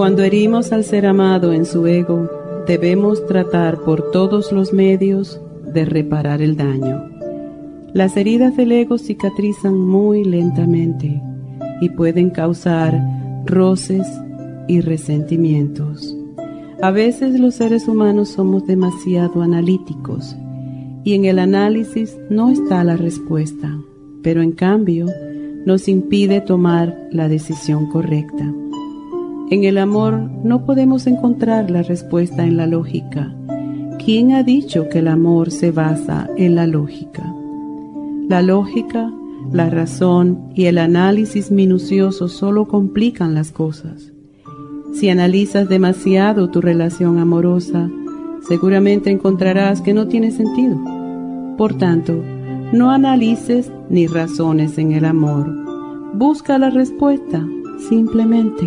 Cuando herimos al ser amado en su ego, debemos tratar por todos los medios de reparar el daño. Las heridas del ego cicatrizan muy lentamente y pueden causar roces y resentimientos. A veces los seres humanos somos demasiado analíticos y en el análisis no está la respuesta, pero en cambio nos impide tomar la decisión correcta. En el amor no podemos encontrar la respuesta en la lógica. ¿Quién ha dicho que el amor se basa en la lógica? La lógica, la razón y el análisis minucioso solo complican las cosas. Si analizas demasiado tu relación amorosa, seguramente encontrarás que no tiene sentido. Por tanto, no analices ni razones en el amor. Busca la respuesta simplemente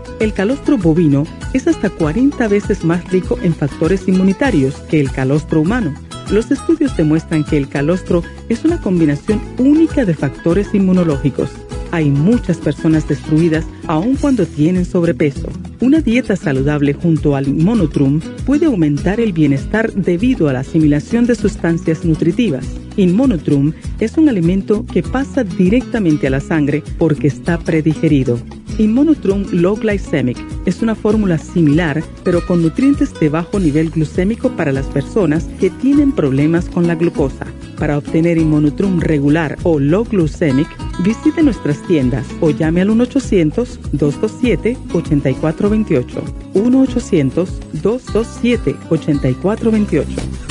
El calostro bovino es hasta 40 veces más rico en factores inmunitarios que el calostro humano. Los estudios demuestran que el calostro es una combinación única de factores inmunológicos. Hay muchas personas destruidas aun cuando tienen sobrepeso. Una dieta saludable junto al monotrum puede aumentar el bienestar debido a la asimilación de sustancias nutritivas. Inmonotrum es un alimento que pasa directamente a la sangre porque está predigerido. Inmonotrum Low Glycemic es una fórmula similar, pero con nutrientes de bajo nivel glucémico para las personas que tienen problemas con la glucosa. Para obtener Inmonotrum regular o Low Glycemic, visite nuestras tiendas o llame al 1-800-227-8428. 1-800-227-8428.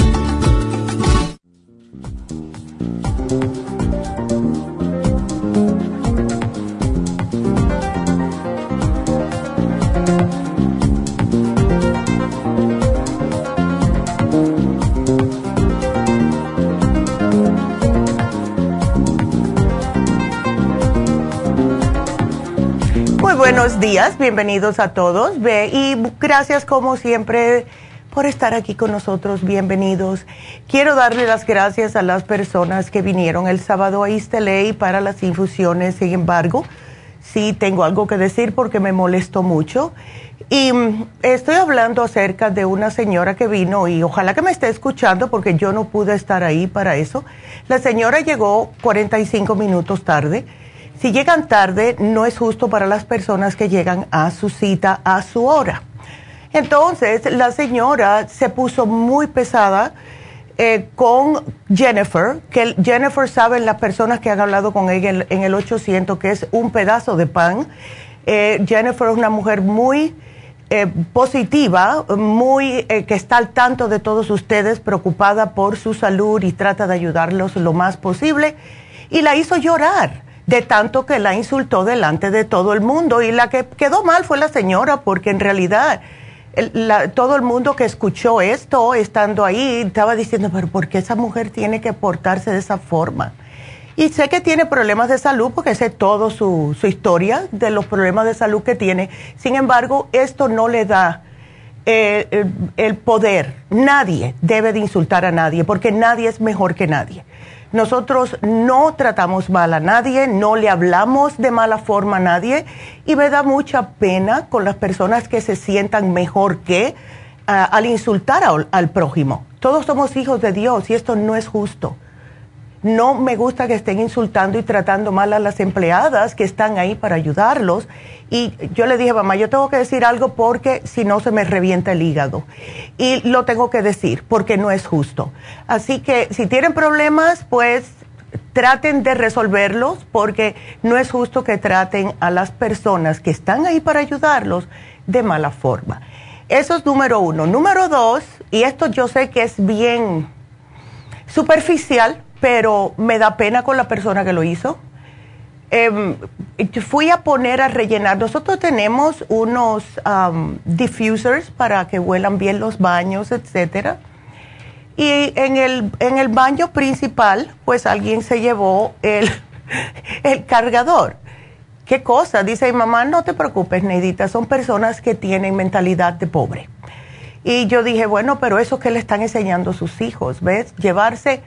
Buenos días, bienvenidos a todos. Y gracias como siempre por estar aquí con nosotros, bienvenidos. Quiero darle las gracias a las personas que vinieron el sábado a East para las infusiones, sin embargo, sí tengo algo que decir porque me molestó mucho. Y mm, estoy hablando acerca de una señora que vino y ojalá que me esté escuchando porque yo no pude estar ahí para eso. La señora llegó 45 minutos tarde si llegan tarde, no es justo para las personas que llegan a su cita a su hora. Entonces, la señora se puso muy pesada eh, con Jennifer, que Jennifer sabe las personas que han hablado con ella en, el 800 que es un pedazo de pan. Eh, Jennifer es una mujer muy eh, positiva, muy que está al tanto de todos ustedes, preocupada por su salud y trata de ayudarlos lo más posible. Y la hizo llorar de tanto que la insultó delante de todo el mundo. Y la que quedó mal fue la señora, porque en realidad todo el mundo que escuchó esto, estando ahí, estaba diciendo, pero ¿por qué esa mujer tiene que portarse de esa forma? Y sé que tiene problemas de salud porque sé todo su, su historia de los problemas de salud que tiene. Sin embargo, esto no le da eh, el, poder. Nadie debe de insultar a nadie porque nadie es mejor que nadie. Nosotros no tratamos mal a nadie, no le hablamos de mala forma a nadie y me da mucha pena con las personas que se sientan mejor que ah, al insultar al prójimo. Todos somos hijos de Dios y esto no es justo. No me gusta que estén insultando y tratando mal a las empleadas que están ahí para ayudarlos. Y yo le dije, mamá, yo tengo que decir algo porque si no se me revienta el hígado. Y lo tengo que decir porque no es justo. Así que si tienen problemas, pues traten de resolverlos porque no es justo que traten a las personas que están ahí para ayudarlos de mala forma. Eso es número uno. Número dos, y esto yo sé que es bien superficial, pero me da pena con la persona que lo hizo. Em, fui a poner a rellenar. Nosotros tenemos unos diffusers para que huelan bien los baños, etcétera. Y en el, en el baño principal, pues alguien se llevó el, el cargador. ¿Qué cosa? Dice mi mamá, no te preocupes, Neidita, son personas que tienen mentalidad de pobre. Y yo dije, bueno, pero eso que le están enseñando a sus hijos, ¿ves? Llevarse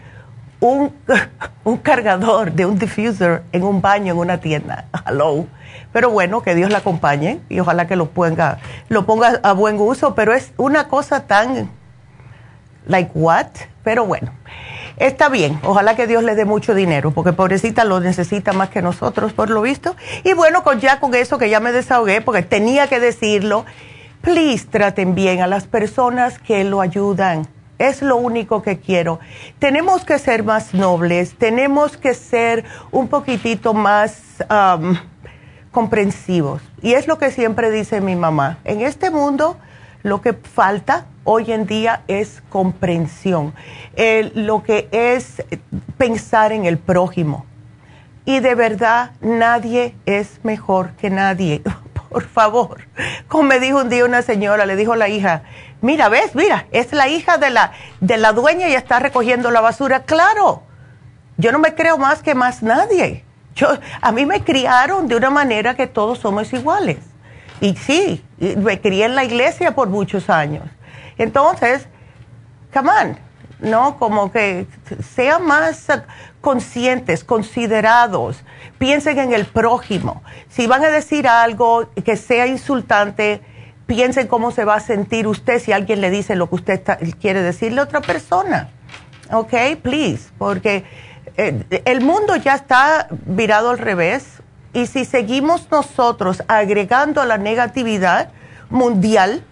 un, cargador de un diffuser en un baño en una tienda. Hello. Pero bueno, que Dios la acompañe y ojalá que lo ponga, lo ponga a buen uso, pero es una cosa tan like what? Pero bueno, está bien. Ojalá que Dios le dé mucho dinero, porque pobrecita lo necesita más que nosotros, por lo visto. Y bueno, con ya con eso que ya me desahogué, porque tenía que decirlo, please traten bien a las personas que lo ayudan es lo único que quiero. Tenemos que ser más nobles, tenemos que ser un poquitito más comprensivos. Y es lo que siempre dice mi mamá. En este mundo lo que falta hoy en día es comprensión, lo que es pensar en el prójimo. Y de verdad nadie es mejor que nadie. Por favor. Como me dijo un día una señora, le dijo la hija, mira, ves, mira, es la hija de la, de la dueña y está recogiendo la basura. Claro, yo no me creo más que más nadie. Yo, a mí me criaron de una manera que todos somos iguales. Y sí, me crié en la iglesia por muchos años. Entonces, come on, ¿no? Como que sean más conscientes, considerados, piensen en el prójimo. Si van a decir algo que sea insultante, piensen cómo se va a sentir usted si alguien le dice lo que usted quiere decirle a otra persona. ¿Ok? Please, porque eh, el mundo ya está virado al revés y si seguimos nosotros agregando la negatividad mundial,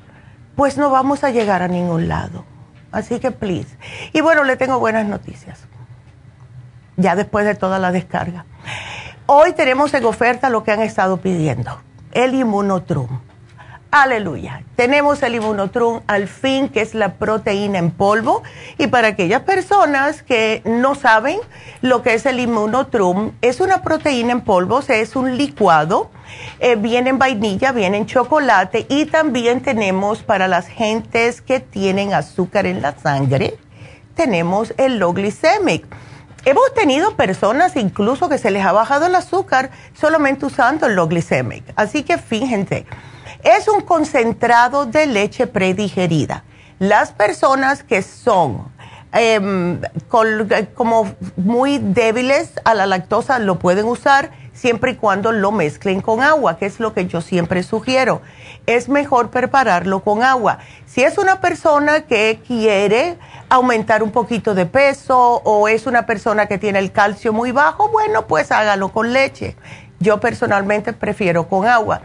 pues no vamos a llegar a ningún lado. Así que, please. Y bueno, le tengo buenas noticias. Ya después de toda la descarga. Hoy tenemos en oferta lo que han estado pidiendo, el inmunotrum Aleluya. Tenemos el Immunotrum al fin, que es la proteína en polvo. Y para aquellas personas que no saben lo que es el Immunotrum, es una proteína en polvo, es un licuado. Eh, viene en vainilla, viene en chocolate y también tenemos para las gentes que tienen azúcar en la sangre, tenemos el low glycemic. Hemos tenido personas incluso que se les ha bajado el azúcar solamente usando el low glycemic. Así que fíjense. Es un concentrado de leche predigerida. Las personas que son em, como muy débiles a la lactosa lo pueden usar siempre y cuando lo mezclen con agua, que es lo que yo siempre sugiero. Es mejor prepararlo con agua. Si es una persona que quiere aumentar un poquito de peso o es una persona que tiene el calcio muy bajo, bueno, pues hágalo con leche. Yo personalmente prefiero con agua.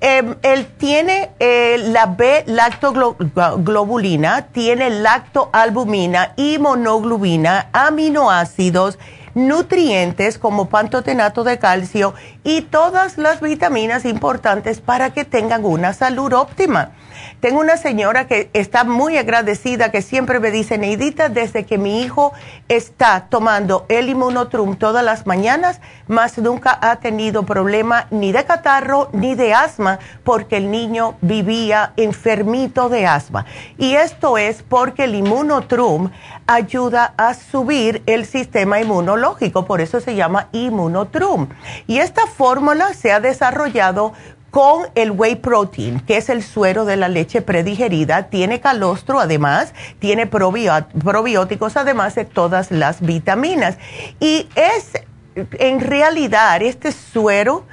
Em, él tiene eh, la B-lactoglobulina, tiene lactoalbumina y monoglobina, aminoácidos, nutrientes como pantotenato de calcio y todas las vitaminas importantes para que tengan una salud óptima. Tengo una señora que está muy agradecida, que siempre me dice, Neidita, desde que mi hijo está tomando el inmunotrum todas las mañanas, más nunca ha tenido problema ni de catarro ni de asma, porque el niño vivía enfermito de asma. Y esto es porque el inmunotrum ayuda a subir el sistema inmunológico por eso se llama Immunotrum. Y esta fórmula se ha desarrollado con el whey protein, que es el suero de la leche predigerida, tiene calostro además, tiene probióticos además de todas las vitaminas. Y es, en realidad, este suero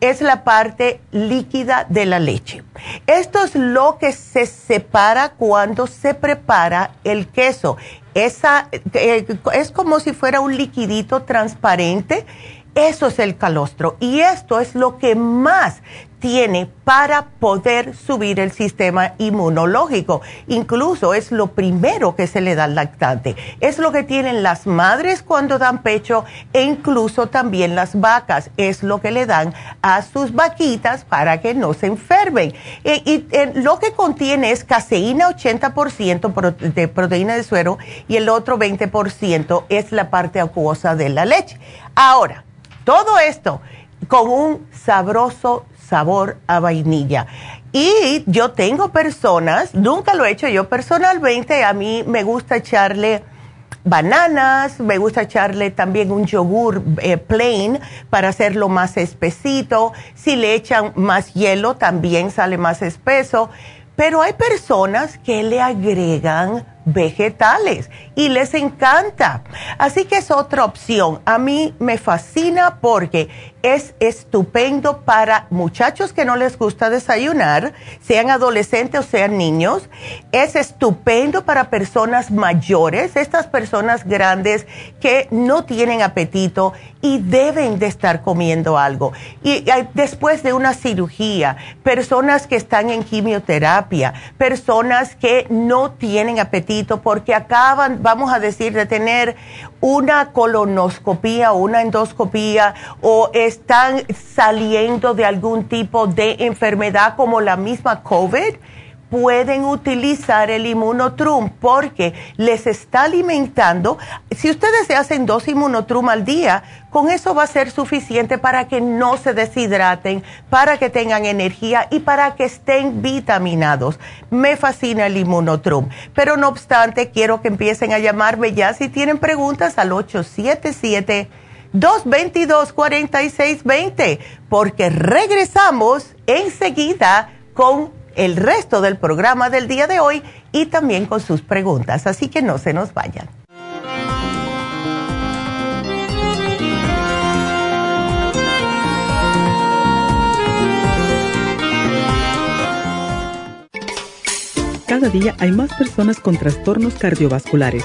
es la parte líquida de la leche. Esto es lo que se separa cuando se prepara el queso. Esa, eh, es como si fuera un liquidito transparente. Eso es el calostro y esto es lo que más tiene para poder subir el sistema inmunológico. Incluso es lo primero que se le da al lactante. Es lo que tienen las madres cuando dan pecho e incluso también las vacas. Es lo que le dan a sus vaquitas para que no se enfermen. E, y, eh, lo que contiene es caseína 80% de proteína de suero y el otro 20% es la parte acuosa de la leche. Ahora, todo esto con un sabroso sabor a vainilla. Y yo tengo personas, nunca lo he hecho yo personalmente, a mí me gusta echarle bananas, me gusta echarle también un yogur eh, plain para hacerlo más espesito. Si le echan más hielo, también sale más espeso. Pero hay personas que le agregan vegetales y les encanta. Así que es otra opción. A mí me fascina porque es estupendo para muchachos que no les gusta desayunar, sean adolescentes o sean niños. Es estupendo para personas mayores, estas personas grandes que no tienen apetito y deben de estar comiendo algo. Y después de una cirugía, personas que están en quimioterapia, personas que no tienen apetito porque acaban, vamos a decir, de tener una colonoscopía o una endoscopía o están saliendo de algún tipo de enfermedad como la misma COVID pueden utilizar el inmunotrum porque les está alimentando. Si ustedes se hacen dos inmunotrum al día, con eso va a ser suficiente para que no se deshidraten, para que tengan energía y para que estén vitaminados. Me fascina el inmunotrum. Pero no obstante, quiero que empiecen a llamarme ya si tienen preguntas al 877. 222-4620, porque regresamos enseguida con el resto del programa del día de hoy y también con sus preguntas. Así que no se nos vayan. Cada día hay más personas con trastornos cardiovasculares.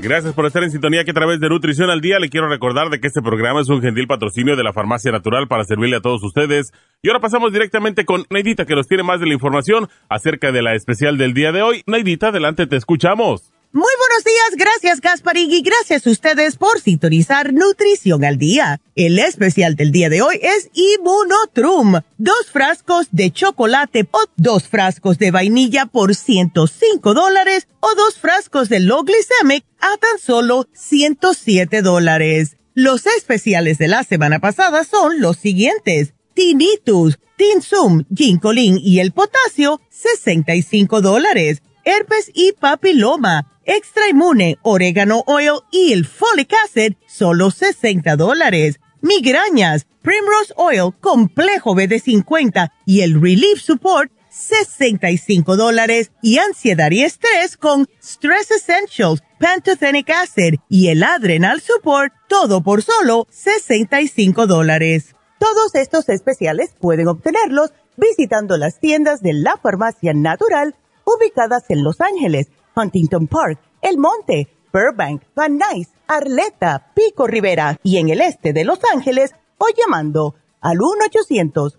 Gracias por estar en sintonía que a través de Nutrición al Día le quiero recordar de que este programa es un gentil patrocinio de la Farmacia Natural para servirle a todos ustedes. Y ahora pasamos directamente con Neidita que nos tiene más de la información acerca de la especial del día de hoy. Neidita, adelante, te escuchamos. Muy buenos días, gracias Gasparín y gracias a ustedes por sintonizar Nutrición al Día. El especial del día de hoy es Immunotrum, dos frascos de chocolate o dos frascos de vainilla por 105 dólares o dos frascos de low glycemic a tan solo 107 dólares. Los especiales de la semana pasada son los siguientes. Tinnitus, Tinsum, Ginkolin y el potasio, 65 dólares herpes y papiloma, extra inmune, orégano oil y el folic acid, solo 60 dólares. Migrañas, Primrose Oil, complejo BD50 y el Relief Support, 65 dólares y ansiedad y estrés con Stress Essentials, Pantothenic Acid y el Adrenal Support, todo por solo 65 dólares. Todos estos especiales pueden obtenerlos visitando las tiendas de la Farmacia Natural ubicadas en Los Ángeles, Huntington Park, El Monte, Burbank, Van Nuys, Arleta, Pico Rivera y en el este de Los Ángeles o llamando al 1 800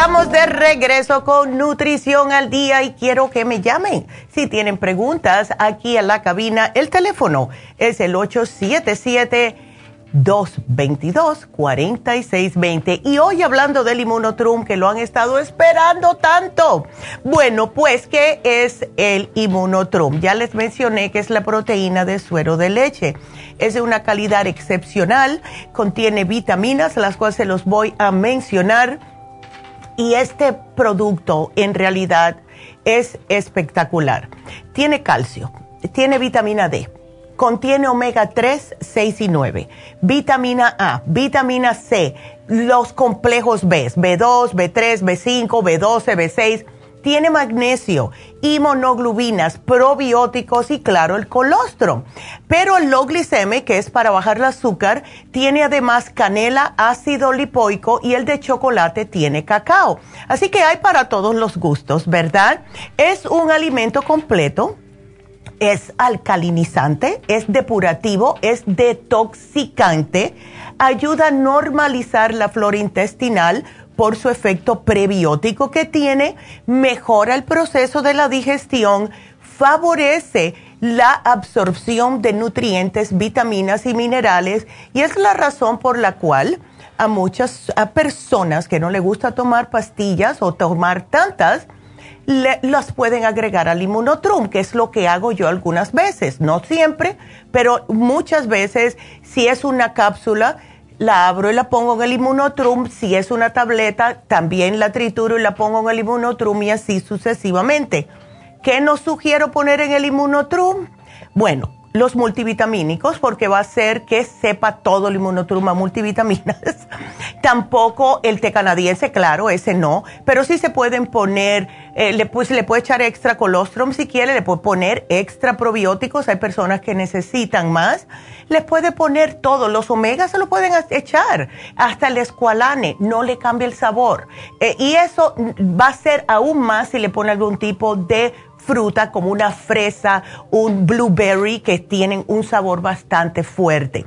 Estamos de regreso con Nutrición al Día y quiero que me llamen. Si tienen preguntas aquí en la cabina, el teléfono es el 877-222-4620. Y hoy hablando del inmunotrum que lo han estado esperando tanto. Bueno, pues, ¿qué es el inmunotrum? Ya les mencioné que es la proteína de suero de leche. Es de una calidad excepcional, contiene vitaminas, las cuales se los voy a mencionar y este producto en realidad es espectacular. Tiene calcio, tiene vitamina D, contiene omega 3, 6 y 9, vitamina A, vitamina C, los complejos B, B2, B3, B5, B12, B6 tiene magnesio, monoglobinas, probióticos y claro, el colostrum. Pero el low gliceme, que es para bajar el azúcar, tiene además canela, ácido lipoico y el de chocolate tiene cacao. Así que hay para todos los gustos, ¿verdad? Es un alimento completo. Es alcalinizante, es depurativo, es detoxicante, ayuda a normalizar la flora intestinal, por su efecto prebiótico que tiene, mejora el proceso de la digestión, favorece la absorción de nutrientes, vitaminas y minerales y es la razón por la cual a muchas personas que no les gusta tomar pastillas o tomar tantas, las pueden agregar al inmunotrum, que es lo que hago yo algunas veces, no siempre, pero muchas veces si es una cápsula, la abro y la pongo en el inmunotrum. Si es una tableta, también la trituro y la pongo en el inmunotrum y así sucesivamente. ¿Qué nos sugiero poner en el inmunotrum? Bueno, los multivitamínicos porque va a hacer que sepa todo el inmunotruma multivitaminas. Tampoco el té canadiense, claro, ese no, pero sí se pueden poner, eh, le, pues, le puede echar extra colostrum si quiere, le puede poner extra probióticos, hay personas que necesitan más, le puede poner todo, los omegas se lo pueden echar, hasta el escualane, no le cambia el sabor. Eh, y eso va a ser aún más si le pone algún tipo de fruta como una fresa, un blueberry que tienen un sabor bastante fuerte.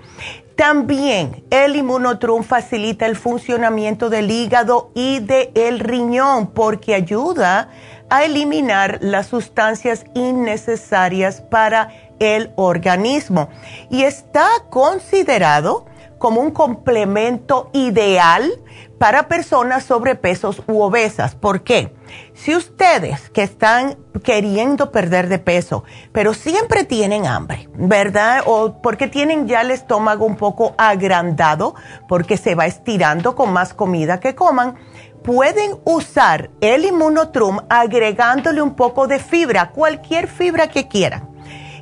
También el inmunotrum facilita el funcionamiento del hígado y del riñón porque ayuda a eliminar las sustancias innecesarias para el organismo y está considerado como un complemento ideal para personas sobrepesos u obesas. ¿Por qué? Si ustedes que están queriendo perder de peso, pero siempre tienen hambre, ¿verdad? O porque tienen ya el estómago un poco agrandado, porque se va estirando con más comida que coman, pueden usar el inmunotrum agregándole un poco de fibra, cualquier fibra que quieran.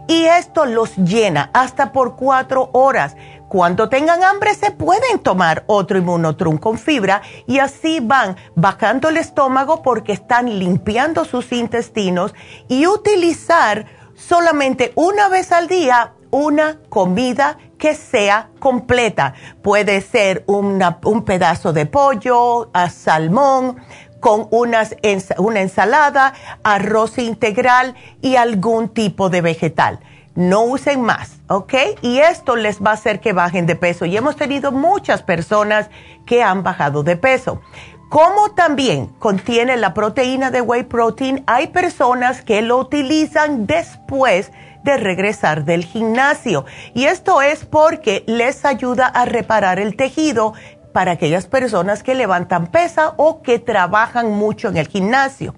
Y esto los llena hasta por cuatro horas cuando tengan hambre se pueden tomar otro inmunotrum con fibra y así van bajando el estómago porque están limpiando sus intestinos y utilizar solamente una vez al día una comida que sea completa. Puede ser un pedazo de pollo, a salmón, con unas, una ensalada, arroz integral y algún tipo de vegetal no usen más, ¿ok? Y esto les va a hacer que bajen de peso. Y hemos tenido muchas personas que han bajado de peso. Como también contiene la proteína de whey protein, hay personas que lo utilizan después de regresar del gimnasio. Y esto es porque les ayuda a reparar el tejido para aquellas personas que levantan pesa o que trabajan mucho en el gimnasio.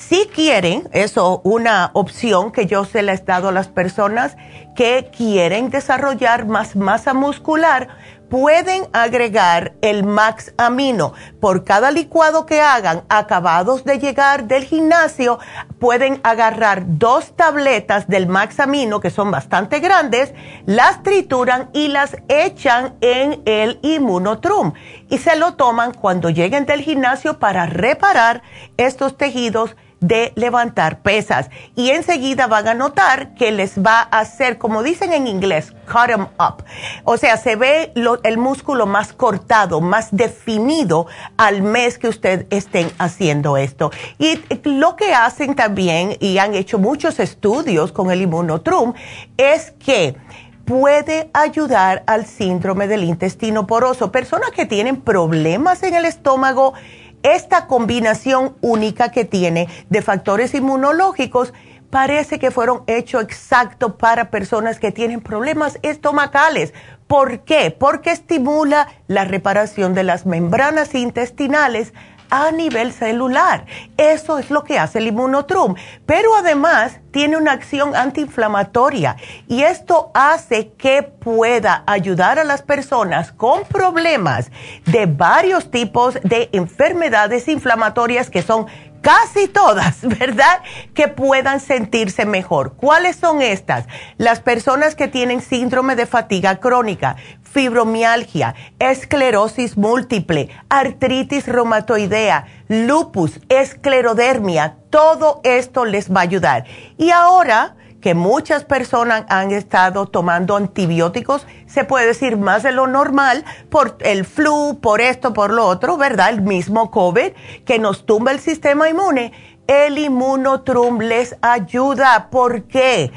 Si quieren, eso una opción que yo se les he dado a las personas que quieren desarrollar más masa muscular, pueden agregar el Max Amino. Por cada licuado que hagan, acabados de llegar del gimnasio, pueden agarrar dos tabletas del Max Amino, que son bastante grandes, las trituran y las echan en el Immunotrum. Y se lo toman cuando lleguen del gimnasio para reparar estos tejidos de levantar pesas y enseguida van a notar que les va a hacer, como dicen en inglés, cut them up. O sea, se ve el músculo más cortado, más definido al mes que usted estén haciendo esto. Y lo que hacen también, y han hecho muchos estudios con el inmunotrum, es que puede ayudar al síndrome del intestino poroso. Personas que tienen problemas en el estómago, esta combinación única que tiene de factores inmunológicos parece que fueron hechos exactos para personas que tienen problemas estomacales. ¿Por qué? Porque estimula la reparación de las membranas intestinales a nivel celular. Eso es lo que hace el inmunotrum. Pero además tiene una acción antiinflamatoria y esto hace que pueda ayudar a las personas con problemas de varios tipos de enfermedades inflamatorias que son casi todas, ¿verdad? Que puedan sentirse mejor. ¿Cuáles son estas? Las personas que tienen síndrome de fatiga crónica, fibromialgia, esclerosis múltiple, artritis reumatoidea, lupus, esclerodermia, todo esto les va a ayudar. Y ahora que muchas personas han estado tomando antibióticos, se puede decir más de lo normal, por el flu, por esto, por lo otro, ¿verdad? El mismo COVID que nos tumba el sistema inmune. El inmunotrum les ayuda. ¿Por qué?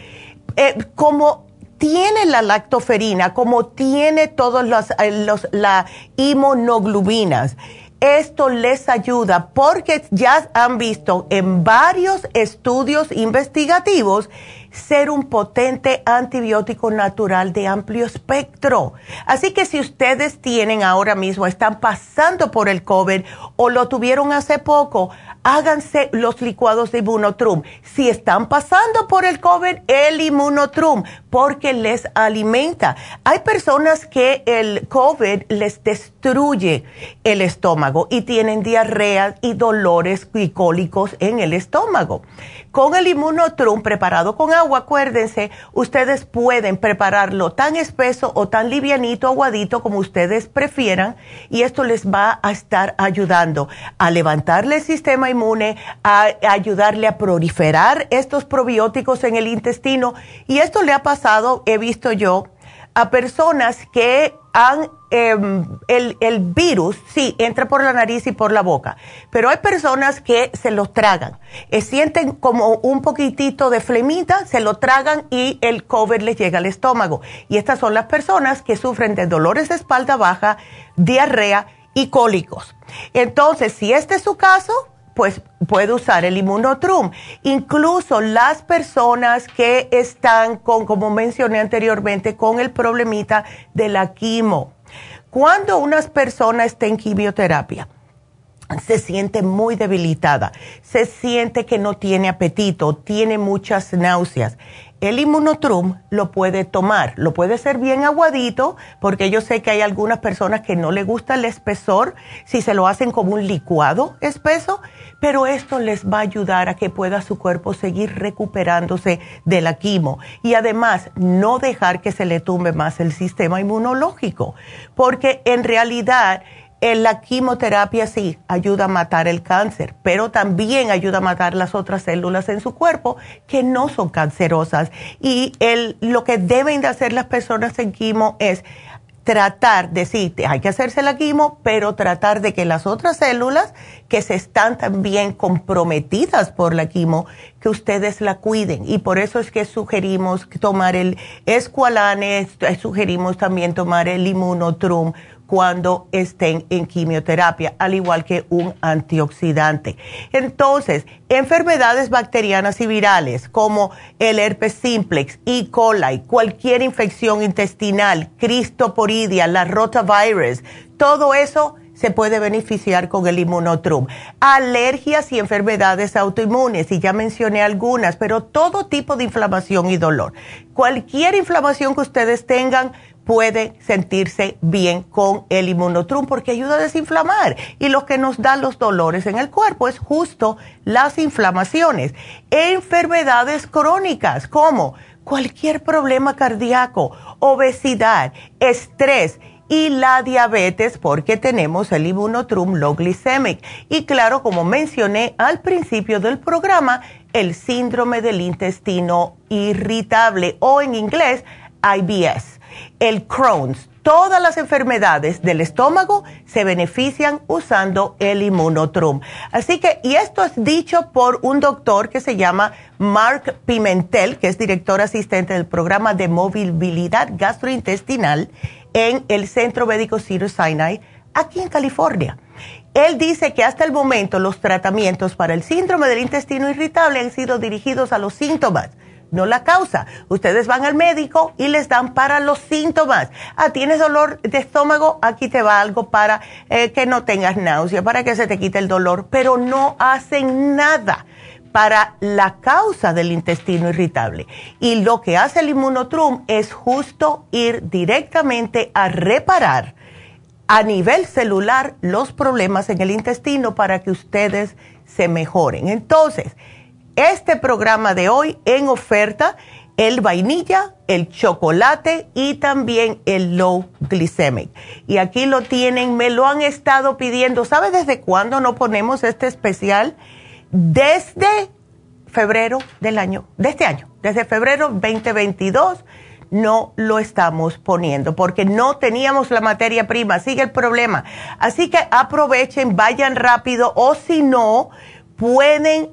Eh, como tiene la lactoferina, como tiene todos los, eh, los la inmunoglobinas, esto les ayuda porque ya han visto en varios estudios investigativos ser un potente antibiótico natural de amplio espectro. Así que si ustedes tienen ahora mismo, están pasando por el COVID o lo tuvieron hace poco, háganse los licuados de Immunotrum. Si están pasando por el COVID, el Immunotrum, porque les alimenta. Hay personas que el COVID les destruye el estómago y tienen diarrea y dolores y cólicos en el estómago. Con el Immunotrum preparado con agua, acuérdense, ustedes pueden prepararlo tan espeso o tan livianito, aguadito como ustedes prefieran y esto les va a estar ayudando a levantarle el sistema inmune, a ayudarle a proliferar estos probióticos en el intestino. Y esto le ha pasado, he visto yo, a personas que han, em, el, virus, sí, entra por la nariz y por la boca, pero hay personas que se lo tragan, eh, sienten como un poquitito de flemita, se lo tragan y el COVID les llega al estómago. Y estas son las personas que sufren de dolores de espalda baja, diarrea y cólicos. Entonces, si este es su caso, pues puede usar el inmunotrum. Incluso las personas que están con, como mencioné anteriormente, con el problemita de la quimo. Cuando una persona está en quimioterapia, se siente muy debilitada, se siente que no tiene apetito, tiene muchas náuseas. El inmunotrum lo puede tomar, lo puede ser bien aguadito, porque yo sé que hay algunas personas que no le gusta el espesor si se lo hacen como un licuado espeso, pero esto les va a ayudar a que pueda su cuerpo seguir recuperándose de la quimo y además no dejar que se le tumbe más el sistema inmunológico, porque en realidad la quimioterapia sí ayuda a matar el cáncer, pero también ayuda a matar las otras células en su cuerpo que no son cancerosas. Y el, lo que deben de hacer las personas en quimo es tratar de sí, hay que hacerse la quimo, pero tratar de que las otras células que se están también comprometidas por la quimo, que ustedes la cuiden. Y por eso es que sugerimos tomar el escualane, sugerimos también tomar el inmunotrum cuando estén en quimioterapia, al igual que un antioxidante. Entonces, enfermedades bacterianas y virales como el herpes simplex, E. coli, cualquier infección intestinal, cristoporidia, la rotavirus, todo eso se puede beneficiar con el inmunotrum. Alergias y enfermedades autoinmunes, y ya mencioné algunas, pero todo tipo de inflamación y dolor. Cualquier inflamación que ustedes tengan, puede sentirse bien con el inmunotrum porque ayuda a desinflamar. Y lo que nos da los dolores en el cuerpo es justo las inflamaciones. Enfermedades crónicas como cualquier problema cardíaco, obesidad, estrés y la diabetes porque tenemos el inmunotrum low glycemic. Y claro, como mencioné al principio del programa, el síndrome del intestino irritable o en inglés IBS, el Crohn's. Todas las enfermedades del estómago se benefician usando el inmunotrum. Así que, y esto es dicho por un doctor que se llama Mark Pimentel, que es director asistente del programa de movilidad gastrointestinal en el Centro Médico Cedar Sinai, aquí en California. Él dice que hasta el momento los tratamientos para el síndrome del intestino irritable han sido dirigidos a los síntomas, no la causa. Ustedes van al médico y les dan para los síntomas. Ah, tienes dolor de estómago, aquí te va algo para eh, que no tengas náusea, para que se te quite el dolor, pero no hacen nada para la causa del intestino irritable. Y lo que hace el inmunotrum es justo ir directamente a reparar a nivel celular los problemas en el intestino para que ustedes se mejoren. Entonces, este programa de hoy en oferta, el vainilla, el chocolate y también el low glycemic. Y aquí lo tienen, me lo han estado pidiendo. ¿Sabe desde cuándo no ponemos este especial? desde febrero del año, de este año, desde febrero 2022 no lo estamos poniendo porque no teníamos la materia prima, sigue el problema. Así que aprovechen, vayan rápido o si no, pueden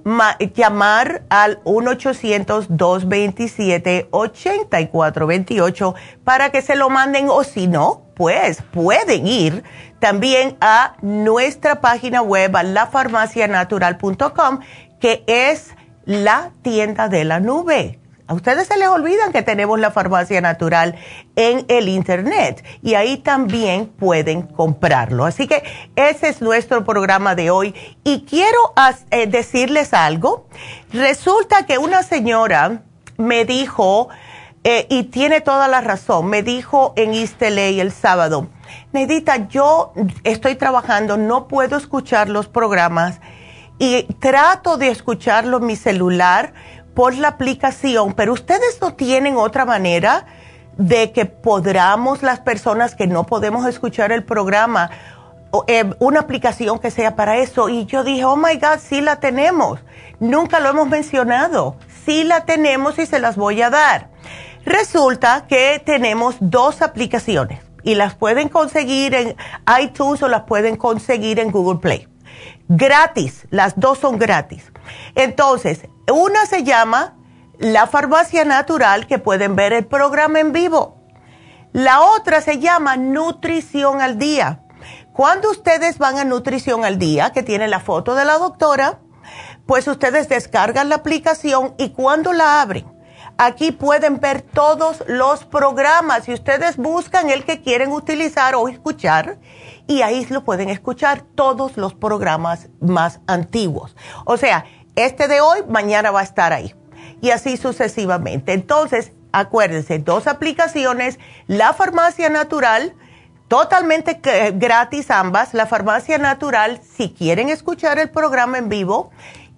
llamar al 1-800-227-8428 para que se lo manden o si no, pues pueden ir también a nuestra página web, a lafarmacianatural.com, que es la tienda de la nube. A ustedes se les olvidan que tenemos la farmacia natural en el internet y ahí también pueden comprarlo. Así que ese es nuestro programa de hoy y quiero eh, decirles algo. Resulta que una señora me dijo, eh, y tiene toda la razón, me dijo en East el sábado, Neidita, yo estoy trabajando, no puedo escuchar los programas y trato de escucharlo en mi celular por la aplicación, pero ustedes no tienen otra manera de que podamos las personas que no podemos escuchar el programa, eh, una aplicación que sea para eso. Y yo dije, oh my God, sí la tenemos. Nunca lo hemos mencionado. Sí la tenemos y se las voy a dar. Resulta que tenemos dos aplicaciones y las pueden conseguir en iTunes o las pueden conseguir en Google Play. Gratis, las dos son gratis. Entonces, una se llama La Farmacia Natural, que pueden ver el programa en vivo. La otra se llama Nutrición al Día. Cuando ustedes van a Nutrición al Día, que tiene la foto de la doctora, pues ustedes descargan la aplicación y cuando la abren, Aquí pueden ver todos los programas. Si ustedes buscan el que quieren utilizar o escuchar, y ahí lo pueden escuchar todos los programas más antiguos. O sea, este de hoy, mañana va a estar ahí. Y así sucesivamente. Entonces, acuérdense, dos aplicaciones, la farmacia natural, totalmente gratis ambas, la farmacia natural, si quieren escuchar el programa en vivo,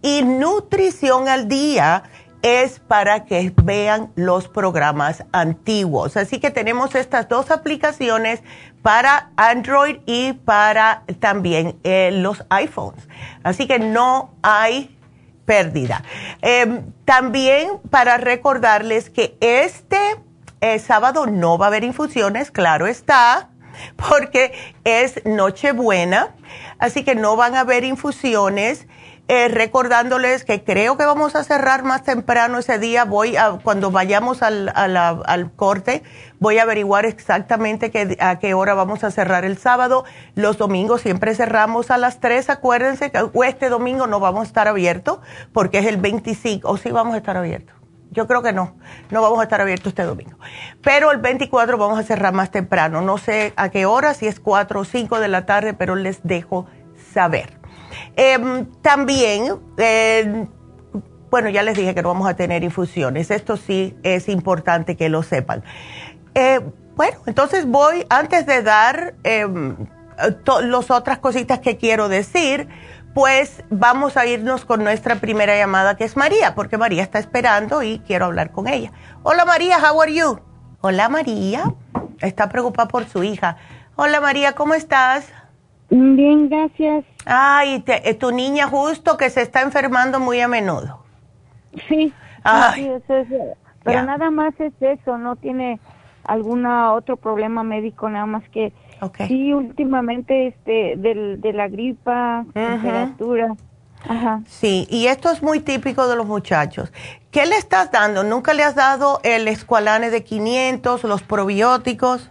y nutrición al día es para que vean los programas antiguos. Así que tenemos estas dos aplicaciones para Android y para también eh, los iPhones. Así que no hay pérdida. Em, también para recordarles que este eh, sábado no va a haber infusiones, claro está. porque es Nochebuena, así que no van a haber infusiones. Eh, recordándoles que creo que vamos a cerrar más temprano ese día. Voy a, cuando vayamos al, al corte, voy a averiguar exactamente a qué hora vamos a cerrar el sábado. Los domingos siempre cerramos a las 3. Acuérdense que este domingo no vamos a estar abiertos porque es el 25. ¿O sí vamos a estar abiertos? Yo creo que no, no vamos a estar abiertos este domingo. Pero el 24 vamos a cerrar más temprano. No sé a qué hora, si es 4 o 5 de la tarde, pero les dejo saber. Em, también, eh, bueno, ya les dije que no vamos a tener infusiones. Esto sí es importante que lo sepan. Eh, bueno, entonces voy, antes de dar em, las otras cositas que quiero decir, pues vamos a irnos con nuestra primera llamada que es María, porque María está esperando y quiero hablar con ella. Hola María, how are you? Hola María, está preocupada por su hija. Hola María, ¿cómo estás? Bien, gracias. Ay, te, tu niña justo que se está enfermando muy a menudo. Sí, Ay. sí es, pero nada más es eso, no tiene algún otro problema médico, nada más que sí últimamente este de la gripa, temperatura. Ajá. Sí, y esto es muy típico de los muchachos. ¿Qué le estás dando? ¿Nunca le has dado el escualane de 500, los probióticos?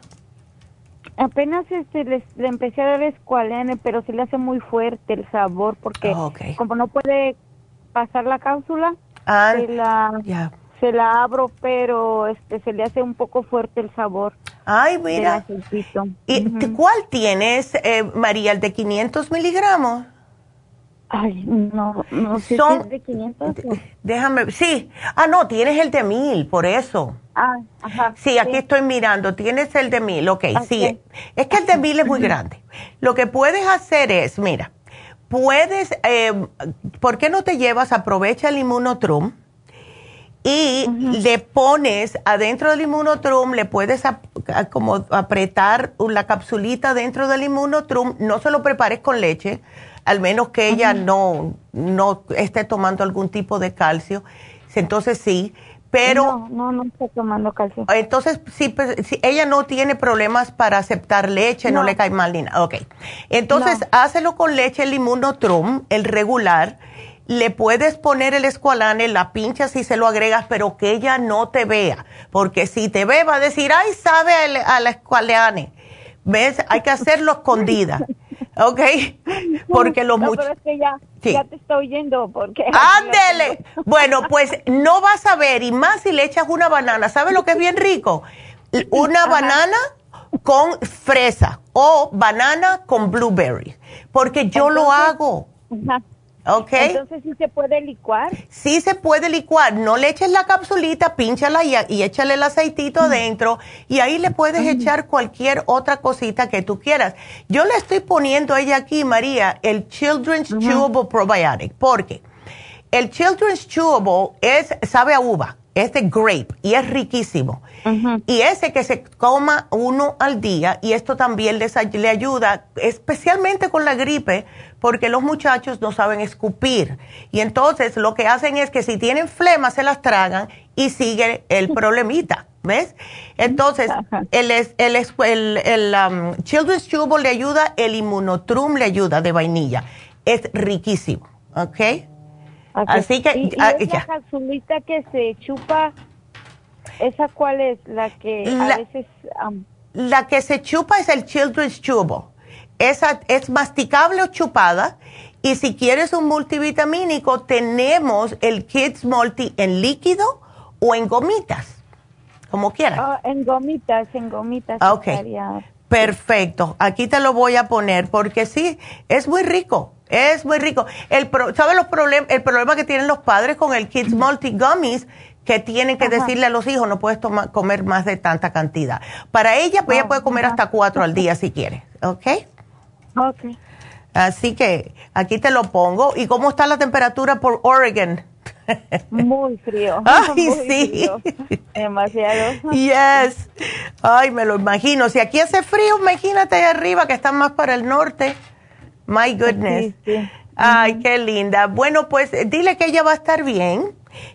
Apenas este, le, empecé a dar escualene, pero se le hace muy fuerte el sabor porque como no puede pasar la cápsula, ah, se, la, se la abro, pero este se le hace un poco fuerte el sabor. Ay, mira. ¿Y cuál tienes, eh, María, el de 500 miligramos? Ay, no, no sé si es de 500. Déjame, sí. Ah, no, tienes el de 1000, por eso. Ah, ajá. Sí, aquí estoy mirando, tienes el de 1000, ok, sí. Es que el de 1000 es muy grande. Lo que puedes hacer es, mira, puedes, eh, ¿por qué no te llevas, aprovecha el inmunotrum y le pones adentro del inmunotrum, le puedes como apretar la capsulita dentro del inmunotrum, no se lo prepares con leche, al menos que ella no, no esté tomando algún tipo de calcio. Entonces sí, pero... No, no, no está tomando calcio. Entonces, si, pues, si ella no tiene problemas para aceptar leche, no, le cae mal ni nada. Ok. Entonces, hácelo con leche, el inmunotrum, el regular. Le puedes poner el escualane, la pinchas y se lo agregas, pero que ella no te vea. Porque si te ve, va a decir, ay, sabe a la escualane. ¿Ves? Hay que hacerlo escondida. ¿Ok? Porque los no, pero es que ya, ya te estoy oyendo, porque... ¡Ándele! bueno, pues no vas a ver, y más si le echas una banana. ¿Sabes lo que es bien rico? Una banana con fresa o banana con blueberry, porque yo lo hago. ¿Ok? Entonces, ¿sí se puede licuar? Sí se puede licuar. No le eches la capsulita, pínchala y, y échale el aceitito adentro y ahí le puedes echar cualquier otra cosita que tú quieras. Yo le estoy poniendo a ella aquí, María, el Children's Chewable Probiotic, porque el Children's Chewable es, sabe a uva, es de grape y es riquísimo. Y ese que se coma uno al día, y esto también les, le ayuda, especialmente con la gripe, porque los muchachos no saben escupir. Y entonces lo que hacen es que si tienen flema se las tragan y sigue el problemita. ¿Ves? Entonces, el, el, el, el um, Children's Chewable le ayuda, el Immunotrum le ayuda de vainilla. Es riquísimo, ¿ok? Así que... ¿Y, ah, esa capsulita que se chupa, esa cuál es? La que a veces... Um, la que se chupa es el Children's Chewable esa es masticable o chupada. Y si quieres un multivitamínico, tenemos el Kids Multi en líquido o en gomitas, como quieras. Ah, en gomitas, en gomitas. Ok. Perfecto. Aquí te lo voy a poner porque sí, es muy rico. Es muy rico. El ¿Sabes los problemas? El problema que tienen los padres con el Kids Multi Gummies que tienen que decirle a los hijos no puedes tomar, comer más de tanta cantidad. Para ella, pues ella puede comer hasta cuatro al día si quiere, ¿ok? Ok. Así que aquí te lo pongo. ¿Y cómo está la temperatura por Oregon? Muy frío. Ay, sí. Demasiado. Yes. Ay, me lo imagino. Si aquí hace frío, imagínate ahí arriba que está más para el norte. My goodness. Ay, qué linda. Bueno, pues dile que ella va a estar bien,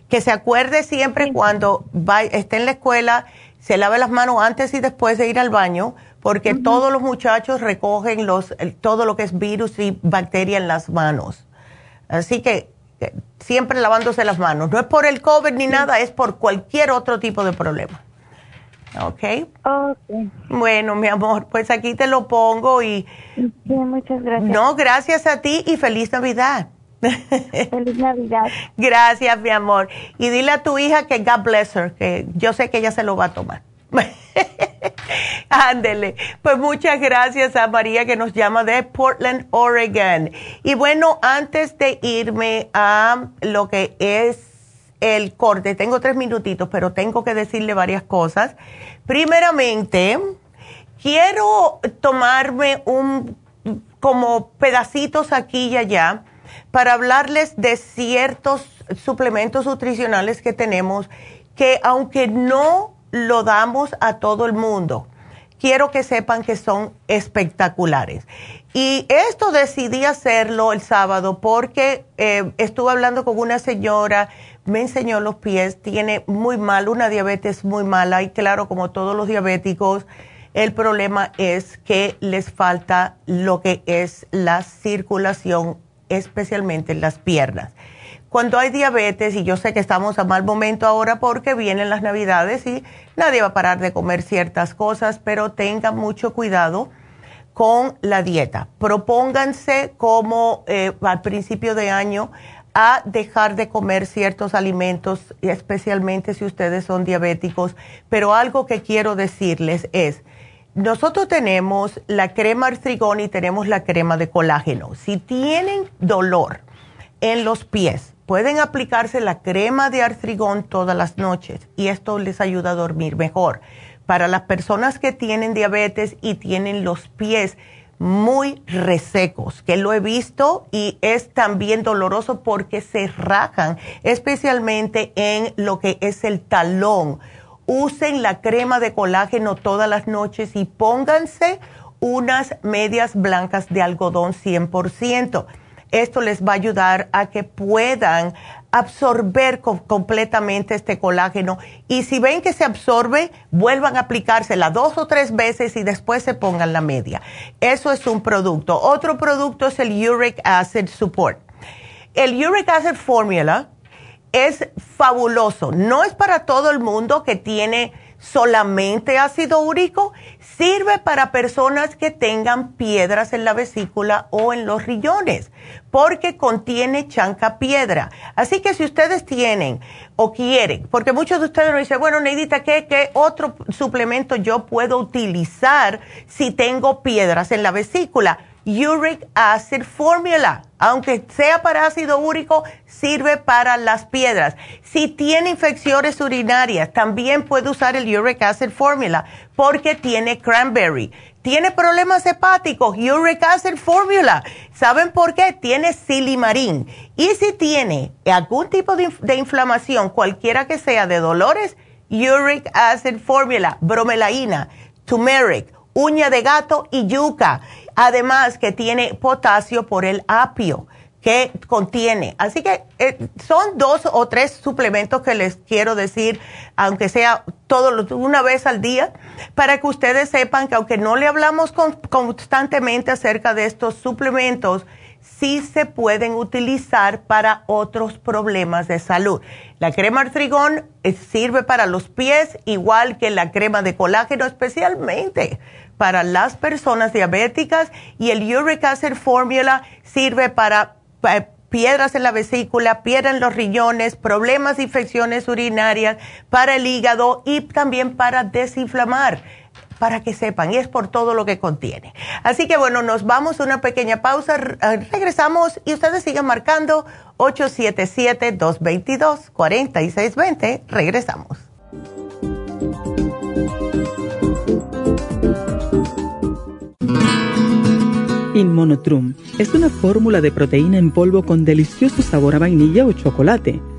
que se acuerde siempre cuando va, esté en la escuela, se lave las manos antes y después de ir al baño, porque todos los muchachos recogen los, todo lo que es virus y bacteria en las manos. Así que siempre lavándose las manos. No es por el COVID ni nada, es por cualquier otro tipo de problema. ¿Ok? Bueno, mi amor, pues aquí te lo pongo y... muchas gracias. No, gracias a ti y feliz Navidad. Feliz Navidad. Gracias, mi amor. Y dile a tu hija que God bless her, que yo sé que ella se lo va a tomar. Ándele. Pues muchas gracias a María que nos llama de Portland, Oregon. Y bueno, antes de irme a lo que es el corte, tengo tres minutitos, pero tengo que decirle varias cosas. Primeramente, quiero tomarme un como pedacitos aquí y allá para hablarles de ciertos suplementos nutricionales que tenemos que aunque no lo damos a todo el mundo, quiero que sepan que son espectaculares. Y esto decidí hacerlo el sábado porque eh, estuve hablando con una señora, me enseñó los pies, tiene muy mal, una diabetes muy mala y claro, como todos los diabéticos, el problema es que les falta lo que es la circulación especialmente en las piernas. Cuando hay diabetes, y yo sé que estamos a mal momento ahora porque vienen las navidades y nadie va a parar de comer ciertas cosas, pero tengan mucho cuidado con la dieta. Propónganse como eh, al principio de año a dejar de comer ciertos alimentos, especialmente si ustedes son diabéticos. Pero algo que quiero decirles es, nosotros tenemos la crema artrigón y tenemos la crema de colágeno. Si tienen dolor en los pies, pueden aplicarse la crema de artrigón todas las noches y esto les ayuda a dormir mejor. Para las personas que tienen diabetes y tienen los pies muy resecos, que lo he visto y es también doloroso porque se rajan, especialmente en lo que es el talón usen la crema de colágeno todas las noches y pónganse unas medias blancas de algodón 100%. Esto les va a ayudar a que puedan absorber completamente este colágeno y si ven que se absorbe, vuelvan a aplicársela dos o tres veces y después se pongan la media. Eso es un producto. Otro producto es el Uric Acid Support. El Uric Acid Formula es fabuloso. No es para todo el mundo que tiene solamente ácido úrico, sirve para personas que tengan piedras en la vesícula o en los riñones, porque contiene chanca piedra. Así que si ustedes tienen o quieren, porque muchos de ustedes nos dicen, bueno, Neidita, ¿qué, ¿qué otro suplemento yo puedo utilizar si tengo piedras en la vesícula? Uric Acid Formula. Aunque sea para ácido úrico, sirve para las piedras. Si tiene infecciones urinarias, también puede usar el Uric Acid Formula porque tiene cranberry. Tiene problemas hepáticos, Uric Acid Formula. ¿Saben por qué? Tiene silimarín. Y si tiene algún tipo de, inflamación, cualquiera que sea de dolores, Uric Acid Formula, bromelaína, turmeric, uña de gato y yuca Además que tiene potasio por el apio que contiene. Así que eh, son dos o tres suplementos que les quiero decir, aunque sea todo una vez al día, para que ustedes sepan que aunque no le hablamos constantemente acerca de estos suplementos, sí se pueden utilizar para otros problemas de salud. La crema artrigón eh, sirve para los pies, igual que la crema de colágeno, especialmente para las personas diabéticas y el Uric Acid Formula sirve para piedras en la vesícula, piedra en los riñones, problemas de infecciones urinarias, para el hígado y también para desinflamar, para que sepan, y es por todo lo que contiene. Así que bueno, nos vamos a una pequeña pausa, eh, regresamos y ustedes sigan marcando 877-222-4620, regresamos. Inmonotrum es una fórmula de proteína en polvo con delicioso sabor a vainilla o chocolate.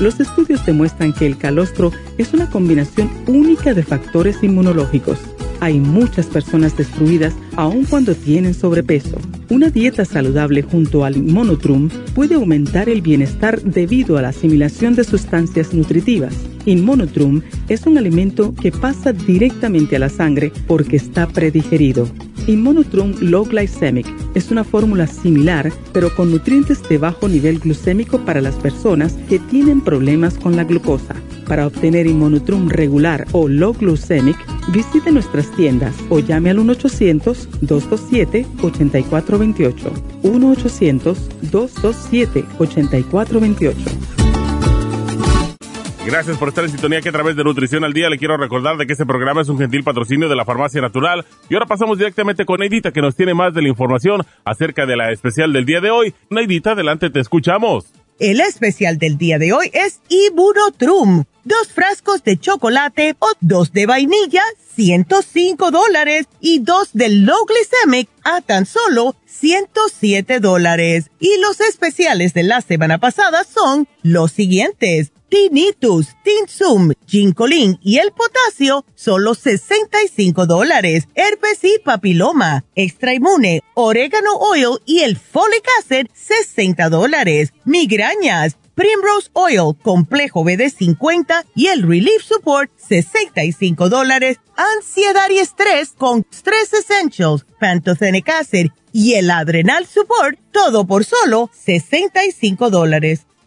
Los estudios demuestran que el calostro es una combinación única de factores inmunológicos. Hay muchas personas destruidas aun cuando tienen sobrepeso. Una dieta saludable junto al Inmonotrum puede aumentar el bienestar debido a la asimilación de sustancias nutritivas. Inmonotrum es un alimento que pasa directamente a la sangre porque está predigerido. Inmonotrum Low Glycemic es una fórmula similar, pero con nutrientes de bajo nivel glucémico para las personas que tienen problemas con la glucosa. Para obtener Inmonotrum regular o Low Glycemic, visite nuestras tiendas o llame al 1-800-227-8428. 1-800-227-8428. Gracias por estar en sintonía que a través de Nutrición al Día le quiero recordar de que este programa es un gentil patrocinio de la Farmacia Natural. Y ahora pasamos directamente con Neidita que nos tiene más de la información acerca de la especial del día de hoy. Neidita, adelante, te escuchamos. El especial del día de hoy es Ibunotrum. Dos frascos de chocolate o dos de vainilla, 105 dólares. Y dos de Low Glycemic a tan solo 107 dólares. Y los especiales de la semana pasada son los siguientes Tinnitus, Tinsum, Ginkolin y el potasio, solo 65 dólares. Herpes y papiloma, extra inmune, orégano oil y el folic acid, 60 dólares. Migrañas, Primrose Oil, complejo BD50 y el Relief Support, 65 dólares. Ansiedad y estrés con Stress Essentials, Pantothenic Acid y el Adrenal Support, todo por solo 65 dólares.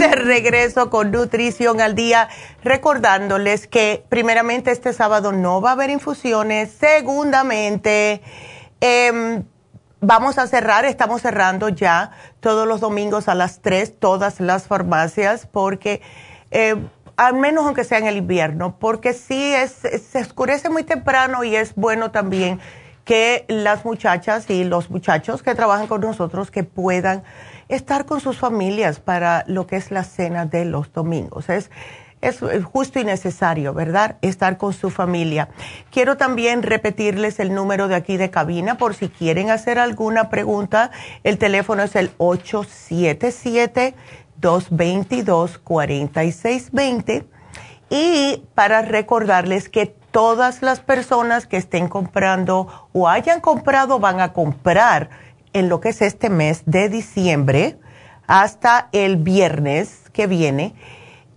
De regreso con Nutrición al Día, recordándoles que primeramente este sábado no va a haber infusiones, segundamente em, vamos a cerrar, estamos cerrando ya todos los domingos a las 3, todas las farmacias, porque em, al menos aunque sea en el invierno, porque sí es, se oscurece muy temprano y es bueno también que las muchachas y los muchachos que trabajan con nosotros que puedan estar con sus familias para lo que es la cena de los domingos. Es, es justo y necesario, ¿verdad? Estar con su familia. Quiero también repetirles el número de aquí de cabina por si quieren hacer alguna pregunta. El teléfono es el 877-222-4620. Y para recordarles que todas las personas que estén comprando o hayan comprado van a comprar en lo que es este mes de diciembre hasta el viernes que viene,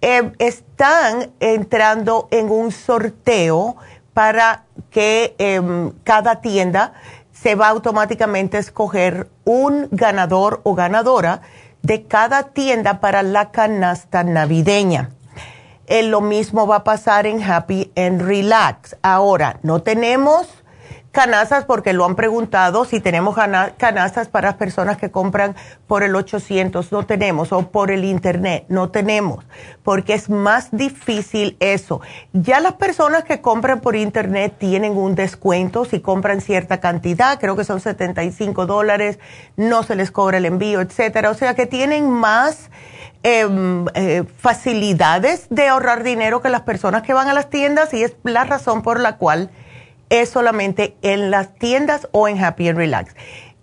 eh, están entrando en un sorteo para que em, cada tienda se va automáticamente a escoger un ganador o ganadora de cada tienda para la canasta navideña. Eh, lo mismo va a pasar en Happy and Relax. Ahora, no tenemos canastas porque lo han preguntado si tenemos canastas para personas que compran por el 800, no tenemos, o por el internet, no tenemos, porque es más difícil eso. Ya las personas que compran por internet tienen un descuento si compran cierta cantidad, creo que son 75 dólares, no se les cobra el envío, etcétera. O sea que tienen más em, eh, facilidades de ahorrar dinero que las personas que van a las tiendas y es la razón por la cual es solamente en las tiendas o en Happy and Relax.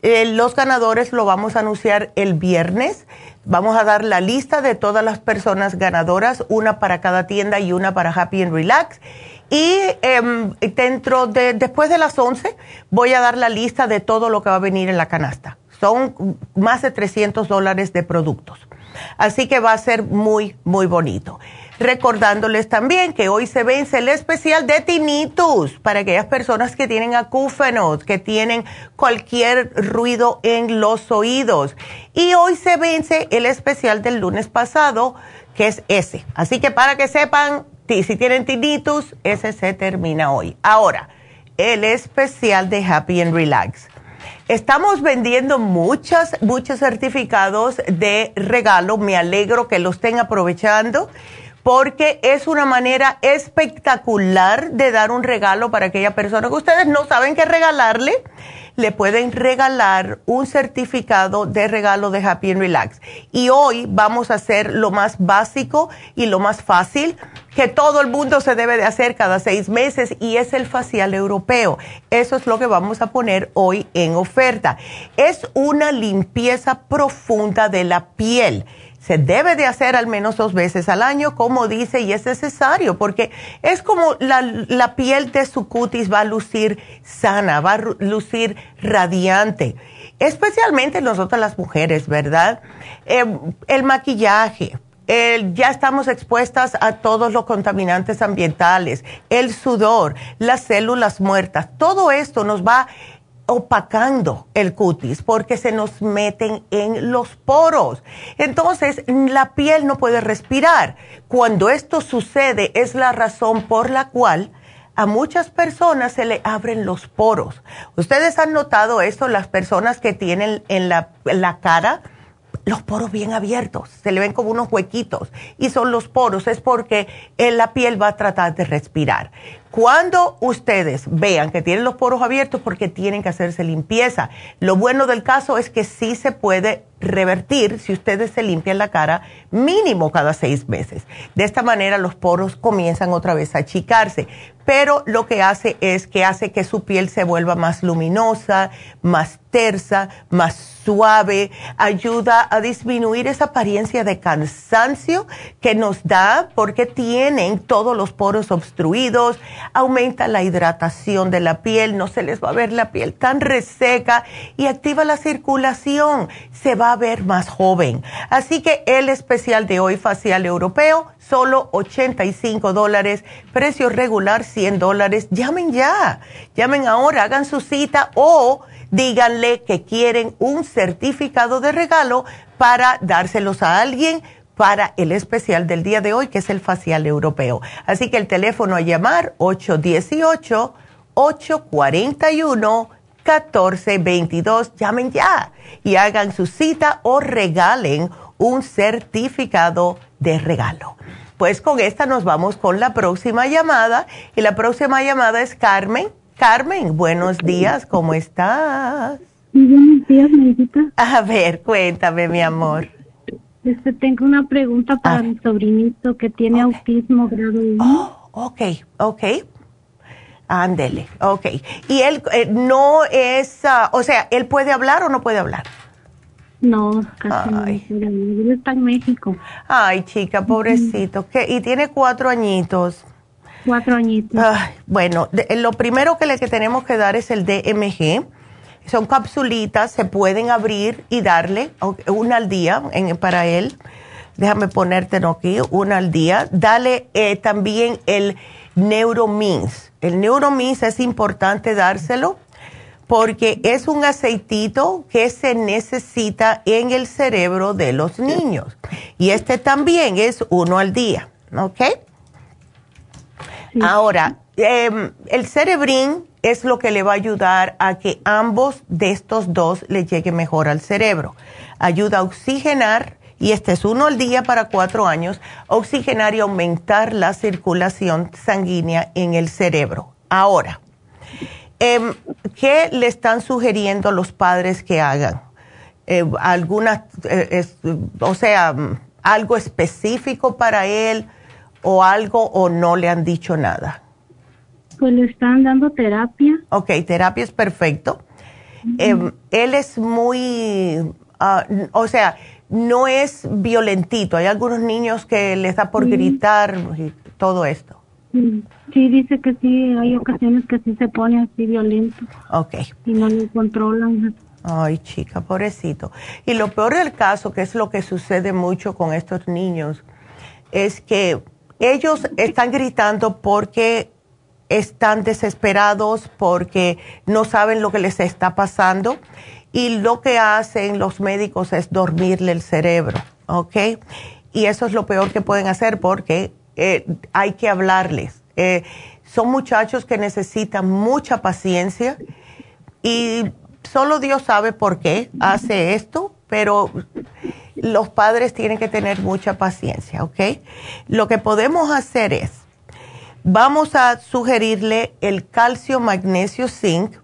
Eh, los ganadores lo vamos a anunciar el viernes. Vamos a dar la lista de todas las personas ganadoras, una para cada tienda y una para Happy and Relax. Y em, dentro de, después de las 11 voy a dar la lista de todo lo que va a venir en la canasta. Son más de 300 dólares de productos. Así que va a ser muy, muy bonito. Recordándoles también que hoy se vence el especial de tinnitus para aquellas personas que tienen acúfenos, que tienen cualquier ruido en los oídos. Y hoy se vence el especial del lunes pasado, que es ese. Así que para que sepan, si tienen tinnitus, ese se termina hoy. Ahora, el especial de Happy and Relax. Estamos vendiendo muchos, muchos certificados de regalo. Me alegro que los estén aprovechando porque es una manera espectacular de dar un regalo para aquella persona que ustedes no saben qué regalarle. Le pueden regalar un certificado de regalo de Happy and Relax. Y hoy vamos a hacer lo más básico y lo más fácil que todo el mundo se debe de hacer cada seis meses y es el facial europeo. Eso es lo que vamos a poner hoy en oferta. Es una limpieza profunda de la piel se debe de hacer al menos dos veces al año, como dice, y es necesario, porque es como la, piel de su cutis va a lucir sana, va a lucir radiante, especialmente nosotras las mujeres, ¿verdad? Eh, el maquillaje. ya estamos expuestas a todos los contaminantes ambientales, el sudor, las células muertas, todo esto nos va opacando el cutis porque se nos meten en los poros. Entonces, la piel no puede respirar. Cuando esto sucede es la razón por la cual a muchas personas se le abren los poros. Ustedes han notado esto, las personas que tienen en la, la cara, los poros bien abiertos, se le ven como unos huequitos y son los poros, es porque la piel va a tratar de respirar. Cuando ustedes vean que tienen los poros abiertos porque tienen que hacerse limpieza, lo bueno del caso es que sí se puede revertir si ustedes se limpian la cara mínimo cada seis meses. De esta manera los poros comienzan otra vez a achicarse, pero lo que hace es que hace que su piel se vuelva más luminosa, más tersa, más suave, ayuda a disminuir esa apariencia de cansancio que nos da porque tienen todos los poros obstruidos, aumenta la hidratación de la piel, no se les va a ver la piel tan reseca y activa la circulación, se va a ver más joven. Así que el especial de hoy facial europeo, solo 85 dólares, precio regular 100 dólares. Llamen ya, llamen ahora, hagan su cita o díganle que quieren un certificado de regalo para dárselos a alguien para el especial del día de hoy, que es el facial europeo. Así que el teléfono a llamar 818-841-1422. Llamen ya y hagan su cita o regalen un certificado de regalo. Pues con esta nos vamos con la próxima llamada y la próxima llamada es Carmen. Carmen, buenos días, ¿cómo estás? Buenos días, A ver, cuéntame, mi amor. Este, tengo una pregunta para ah. mi sobrinito que tiene autismo grado 1. Oh, ok, ok. Ándele, ok. ¿Y él eh, no es, ah, o sea, él puede hablar o no puede hablar? No, casi no. Él está en México. Ay, chica, pobrecito. ¿Y tiene cuatro añitos? Cuatro añitos. bueno, lo primero que le que tenemos que dar es el DMG son capsulitas, se pueden abrir y darle una al día para él. Déjame ponerte aquí, una al día. Dale eh, también el Neuromins. El Neuromins es importante dárselo porque es un aceitito que se necesita en el cerebro de los niños. Y este también es uno al día, ¿ok? Ahora, em, el cerebrín es lo que le va a ayudar a que ambos de estos dos le llegue mejor al cerebro. Ayuda a oxigenar, y este es uno al día para cuatro años, oxigenar y aumentar la circulación sanguínea en el cerebro. Ahora, em, ¿qué le están sugiriendo los padres que hagan? Eh, alguna, eh, o sea, algo específico para él o algo o no le han dicho nada? Pues le están dando terapia. Ok, terapia es perfecto. Em, él es muy, ah, o sea, no es violentito. Hay algunos niños que les da por gritar y todo esto. Sí, dice que sí, hay ocasiones que sí se pone así violento. Ok. Y no lo controlan. Ay, chica, pobrecito. Y lo peor del caso, que es lo que sucede mucho con estos niños, es que ellos están gritando porque están desesperados, porque no saben lo que les está pasando y lo que hacen los médicos es dormirle el cerebro, ¿ok? Y eso es lo peor que pueden hacer porque eh, hay que hablarles. Eh, son muchachos que necesitan mucha paciencia y solo Dios sabe por qué hace esto, pero los padres tienen que tener mucha paciencia, ¿ok? Lo que podemos hacer es, vamos a sugerirle el calcio, magnesio, zinc.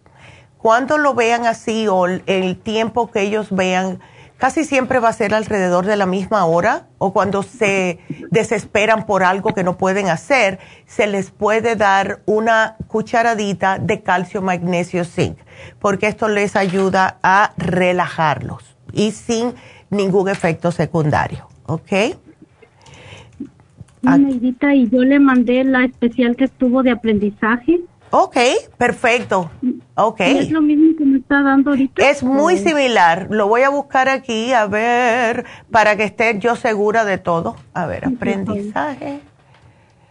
Cuando lo vean así o el tiempo que ellos vean, casi siempre va a ser alrededor de la misma hora o cuando se desesperan por algo que no pueden hacer, se les puede dar una cucharadita de calcio, magnesio, zinc, porque esto les ayuda a relajarlos y sin ningún efecto secundario, ¿ok? Neidita, y yo le mandé la especial que estuvo de aprendizaje Ok, perfecto. Ok. ¿Es lo mismo que me está dando ahorita? Es muy similar. Lo voy a buscar aquí, a ver, para que esté yo segura de todo. A ver, aprendizaje.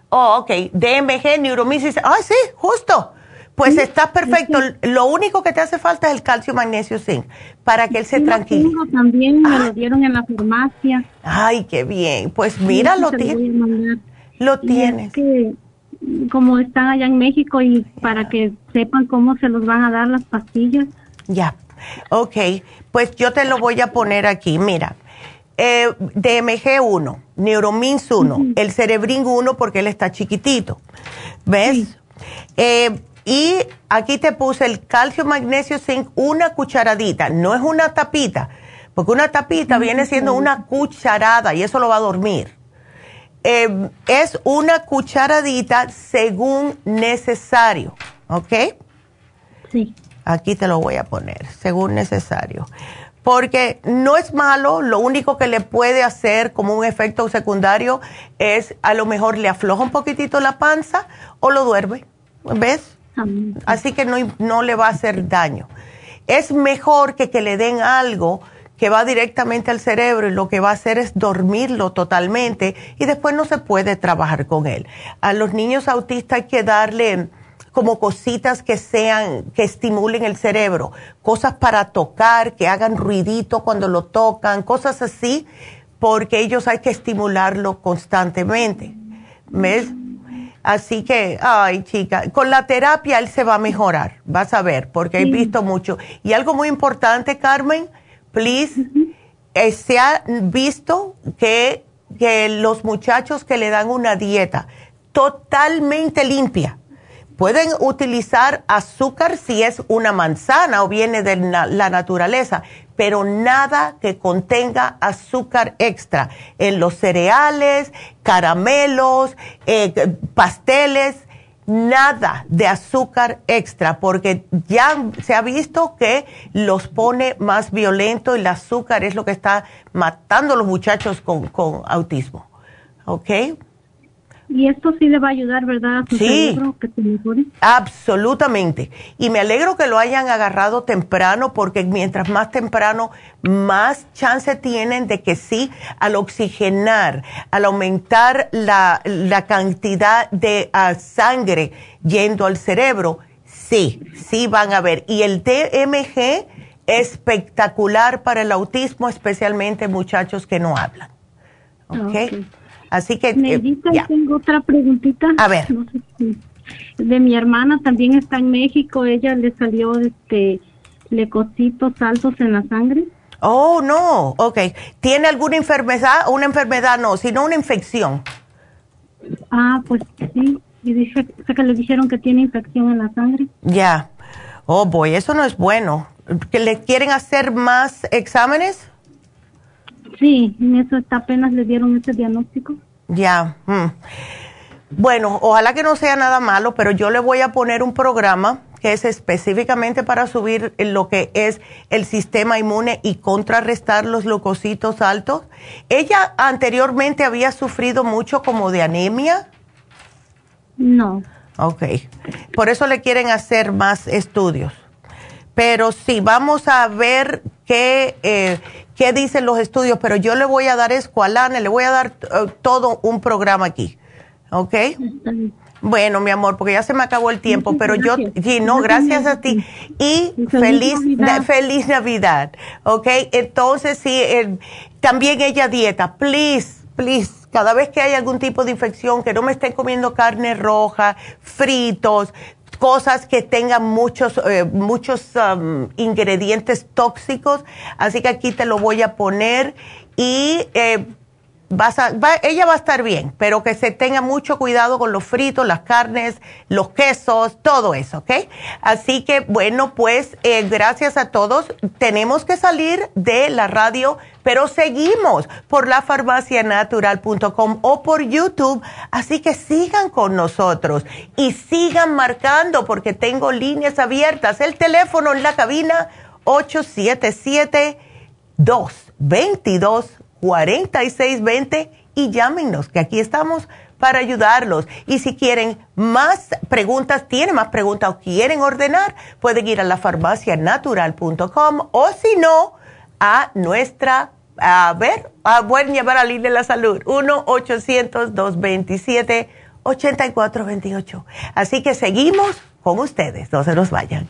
Oh, ok. DMG, neuromisis. Ah, sí, justo. Pues está perfecto. Lo único que te hace falta es el calcio, magnesio, zinc, para que él se tranquilice. También me lo ah. dieron en la farmacia. Ay, qué bien. Pues mira, lo tienes. Lo tienes como están allá en México y para que sepan cómo se los van a dar las pastillas. Ya, ok, pues yo te lo voy a poner aquí, mira. Eh, DMG1, Neuromins 1, el Cerebrin 1 porque él está chiquitito, ¿ves? Eh, y aquí te puse el calcio, magnesio, zinc, una cucharadita, no es una tapita, porque una tapita viene siendo una cucharada y eso lo va a dormir. Em, es una cucharadita según necesario, ¿ok? Sí. Aquí te lo voy a poner, según necesario. Porque no es malo, lo único que le puede hacer como un efecto secundario es a lo mejor le afloja un poquitito la panza o lo duerme, ¿ves? Así que no, no le va a hacer daño. Es mejor que, que le den algo que va directamente al cerebro y lo que va a hacer es dormirlo totalmente y después no se puede trabajar con él. A los niños autistas hay que darle como cositas que sean, que estimulen el cerebro, cosas para tocar, que hagan ruidito cuando lo tocan, cosas así, porque ellos hay que estimularlo constantemente. ¿Ves? Así que, ay chica, con la terapia él se va a mejorar, vas a ver, porque he visto mucho. Y algo muy importante, Carmen, please, eh, se ha visto que, que los muchachos que le dan una dieta totalmente limpia, pueden utilizar azúcar si es una manzana o viene de la naturaleza, pero nada que contenga azúcar extra en los cereales, caramelos, eh, pasteles, nada de azúcar extra, porque ya se ha visto que los pone más violentos y el azúcar es lo que está matando a los muchachos con, con autismo. ¿Ok? Y esto sí le va a ayudar, ¿verdad? A sí, que absolutamente. Y me alegro que lo hayan agarrado temprano porque mientras más temprano, más chance tienen de que sí, al oxigenar, al aumentar la, la cantidad de ah, sangre yendo al cerebro, sí, sí van a ver. Y el DMG espectacular para el autismo, especialmente muchachos que no hablan. ¿Ok? okay. Así que... Necesito, eh, tengo otra preguntita. A ver. de mi hermana también está en México, ella le salió este leucocitos altos en la sangre. Oh, no, ok. ¿Tiene alguna enfermedad? Una enfermedad no, sino una infección. Ah, pues sí. Y dije, que le dijeron que tiene infección en la sangre. Ya. Oh, boy, eso no es bueno. ¿Que le quieren hacer más exámenes? Sí, en eso está, apenas le dieron ese diagnóstico. Ya. Mm. Bueno, ojalá que no sea nada malo, pero yo le voy a poner un programa que es específicamente para subir lo que es el sistema inmune y contrarrestar los leucocitos altos. ¿Ella anteriormente había sufrido mucho como de anemia? No. Ok. Por eso le quieren hacer más estudios. pero sí, vamos a ver qué, eh, qué dicen los estudios, pero yo le voy a dar escualane, le voy a dar eh, todo un programa aquí, ¿ok? Bueno, mi amor, porque ya se me acabó el tiempo, pero yo, sí, no, gracias a ti. Y feliz, feliz Navidad, ¿ok? Entonces, sí, también ella dieta, please, please, cada vez que hay algún tipo de infección, que no me estén comiendo carne roja, fritos, cosas que tengan muchos, eh, muchos um, ingredientes tóxicos. Así que aquí te lo voy a poner y eh, ella va a estar bien, pero que se tenga mucho cuidado con los fritos, las carnes, los quesos, todo eso, ¿ok? Así que bueno, pues eh, gracias a todos. Tenemos que salir de la radio, pero seguimos por la lafarmacianatural.com o por YouTube. Así que sigan con nosotros y sigan marcando porque tengo líneas abiertas. El teléfono en la cabina 877 222 4620 y llámenos, que aquí estamos para ayudarlos. Y si quieren más preguntas, tienen más preguntas o quieren ordenar, pueden ir a la farmacianatural.com o si no, a nuestra, a ver, a, pueden llevar a Línea de la Salud, 1-800-227-8428. Así que seguimos con ustedes, no se nos vayan.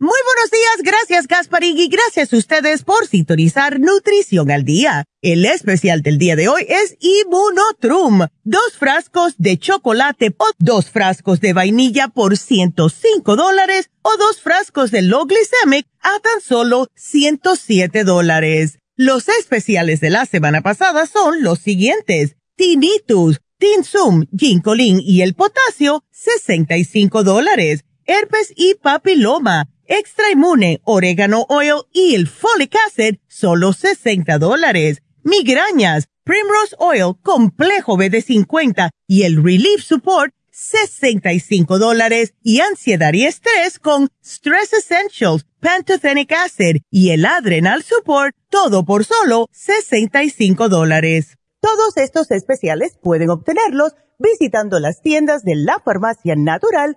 Muy buenos días, gracias Gasparín y gracias a ustedes por sintonizar Nutrición al Día. El especial del día de hoy es Immunotrum, dos frascos de chocolate o dos frascos de vainilla por 105 dólares o dos frascos de low glycemic a tan solo 107 dólares. Los especiales de la semana pasada son los siguientes. Tinnitus, Tinsum, Ginkolin y el potasio, 65 dólares. Herpes y papiloma, extra inmune, orégano oil y el folic acid, solo 60 dólares. Migrañas, Primrose Oil, complejo BD50 y el Relief Support, 65 dólares. Y ansiedad y estrés con Stress Essentials, Pantothenic Acid y el Adrenal Support, todo por solo 65 dólares. Todos estos especiales pueden obtenerlos visitando las tiendas de la farmacia natural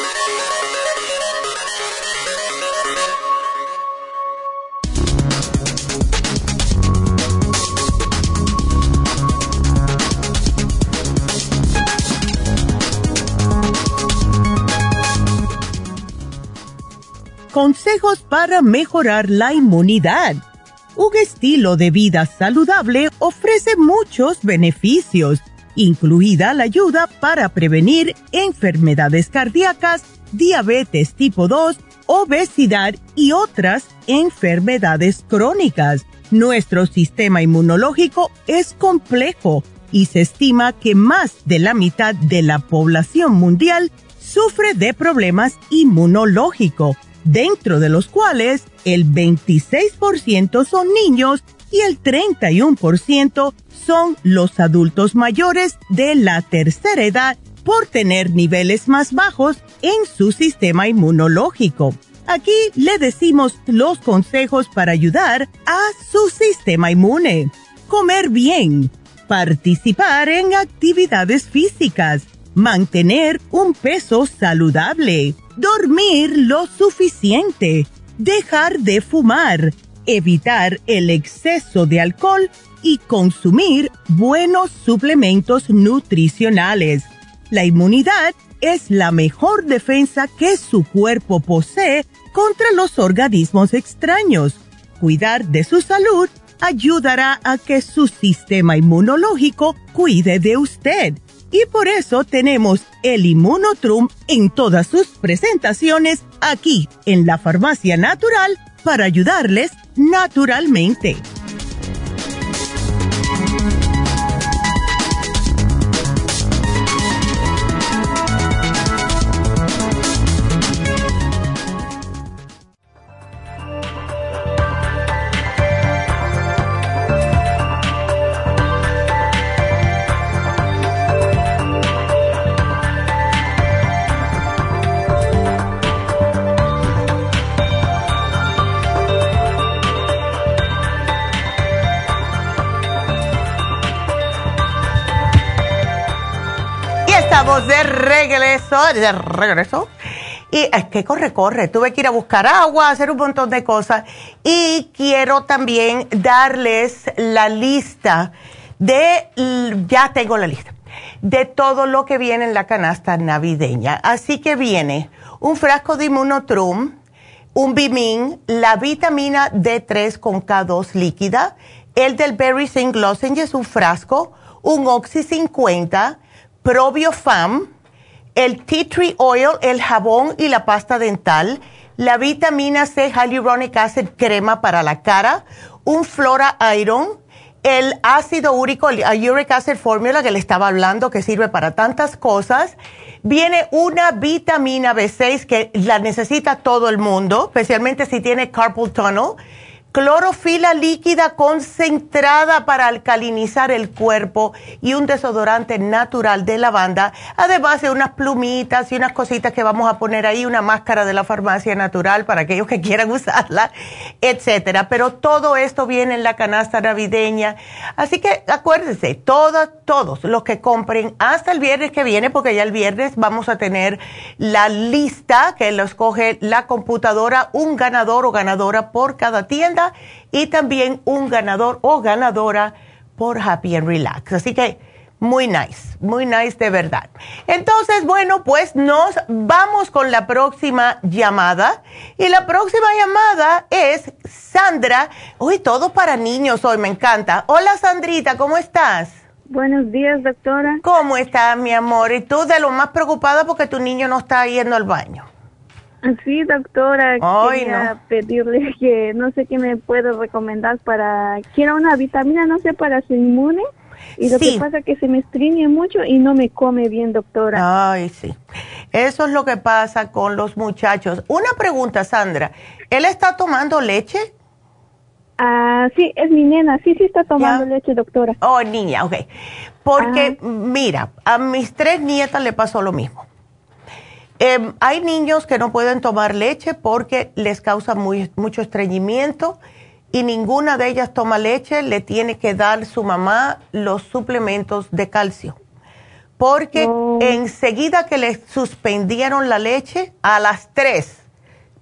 Consejos para mejorar la inmunidad. Un estilo de vida saludable ofrece muchos beneficios, incluida la ayuda para prevenir enfermedades cardíacas, diabetes tipo 2, obesidad y otras enfermedades crónicas. Nuestro sistema inmunológico es complejo y se estima que más de la mitad de la población mundial sufre de problemas inmunológicos dentro de los cuales el 26% son niños y el 31% son los adultos mayores de la tercera edad por tener niveles más bajos en su sistema inmunológico. Aquí le decimos los consejos para ayudar a su sistema inmune. Comer bien, participar en actividades físicas, mantener un peso saludable, dormir lo suficiente, dejar de fumar, evitar el exceso de alcohol y consumir buenos suplementos nutricionales. La inmunidad es la mejor defensa que su cuerpo posee contra los organismos extraños. Cuidar de su salud ayudará a que su sistema inmunológico cuide de usted y por eso tenemos el Inmunotrum en todas sus presentaciones aquí en la Farmacia Natural para ayudarles naturalmente. Regreso, de regreso. Y es que corre, corre. Tuve que ir a buscar agua, hacer un montón de cosas. Y quiero también darles la lista de, ya tengo la lista, de todo lo que viene en la canasta navideña. Así que viene un frasco de Immunotrum, un Bimin, la vitamina D3 con K2 líquida, el del Berry Sing es un frasco, un Oxy 50, Probiofam, el tea tree oil, el jabón y la pasta dental, la vitamina C hyaluronic acid crema para la cara, un flora iron, el ácido úrico, el uric acid formula que le estaba hablando que sirve para tantas cosas. Viene una vitamina B6 que la necesita todo el mundo, especialmente si tiene carpal tunnel clorofila líquida concentrada para alcalinizar el cuerpo y un desodorante natural de lavanda, además de unas plumitas y unas cositas que vamos a poner ahí, una máscara de la farmacia natural para aquellos que quieran usarla, etcétera. Pero todo esto viene en la canasta navideña, así que acuérdense, todos, todos los que compren hasta el viernes que viene, porque ya el viernes vamos a tener la lista que lo escoge la computadora, un ganador o ganadora por cada tienda y también un ganador o ganadora por Happy and Relax. Así que muy nice, muy nice de verdad. Entonces, bueno, pues nos vamos con la próxima llamada. Y la próxima llamada es Sandra. Uy, todo para niños hoy, me encanta. Hola Sandrita, ¿cómo estás? Buenos días, doctora. ¿Cómo estás, mi amor? Y tú de lo más preocupada porque tu niño no está yendo al baño. Sí, doctora, quería pedirle que no sé qué me puede recomendar para... Quiero una vitamina, no sé, para su inmune. Y lo que pasa es que se me estriñe mucho y no me come bien, doctora. Ay, sí. Eso es lo que pasa con los muchachos. Una pregunta, Sandra. ¿Él está tomando leche? Ah, sí, es mi nena. Sí, sí está tomando leche, doctora. Oh, niña, ok. Porque, mira, a mis tres nietas le pasó lo mismo. Em, hay niños que no pueden tomar leche porque les causa muy, mucho estreñimiento y ninguna de ellas toma leche, le tiene que dar su mamá los suplementos de calcio. Porque enseguida que le suspendieron la leche, a las tres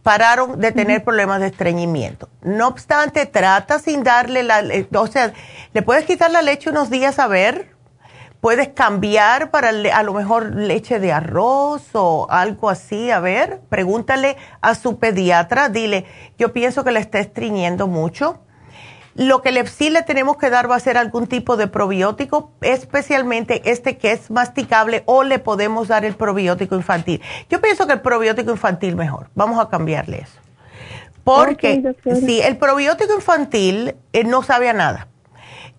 pararon de tener problemas de estreñimiento. No obstante, trata sin darle la, o sea, le puedes quitar la leche unos días a ver, puedes cambiar para a lo mejor leche de arroz o algo así, a ver, pregúntale a su pediatra, dile, yo pienso que le está estreñiendo mucho lo que le, sí le tenemos que dar va a ser algún tipo de probiótico, especialmente este que es masticable o le podemos dar el probiótico infantil. Yo pienso que el probiótico infantil mejor. Vamos a cambiarle eso. Porque si el probiótico infantil eh, no sabe a nada.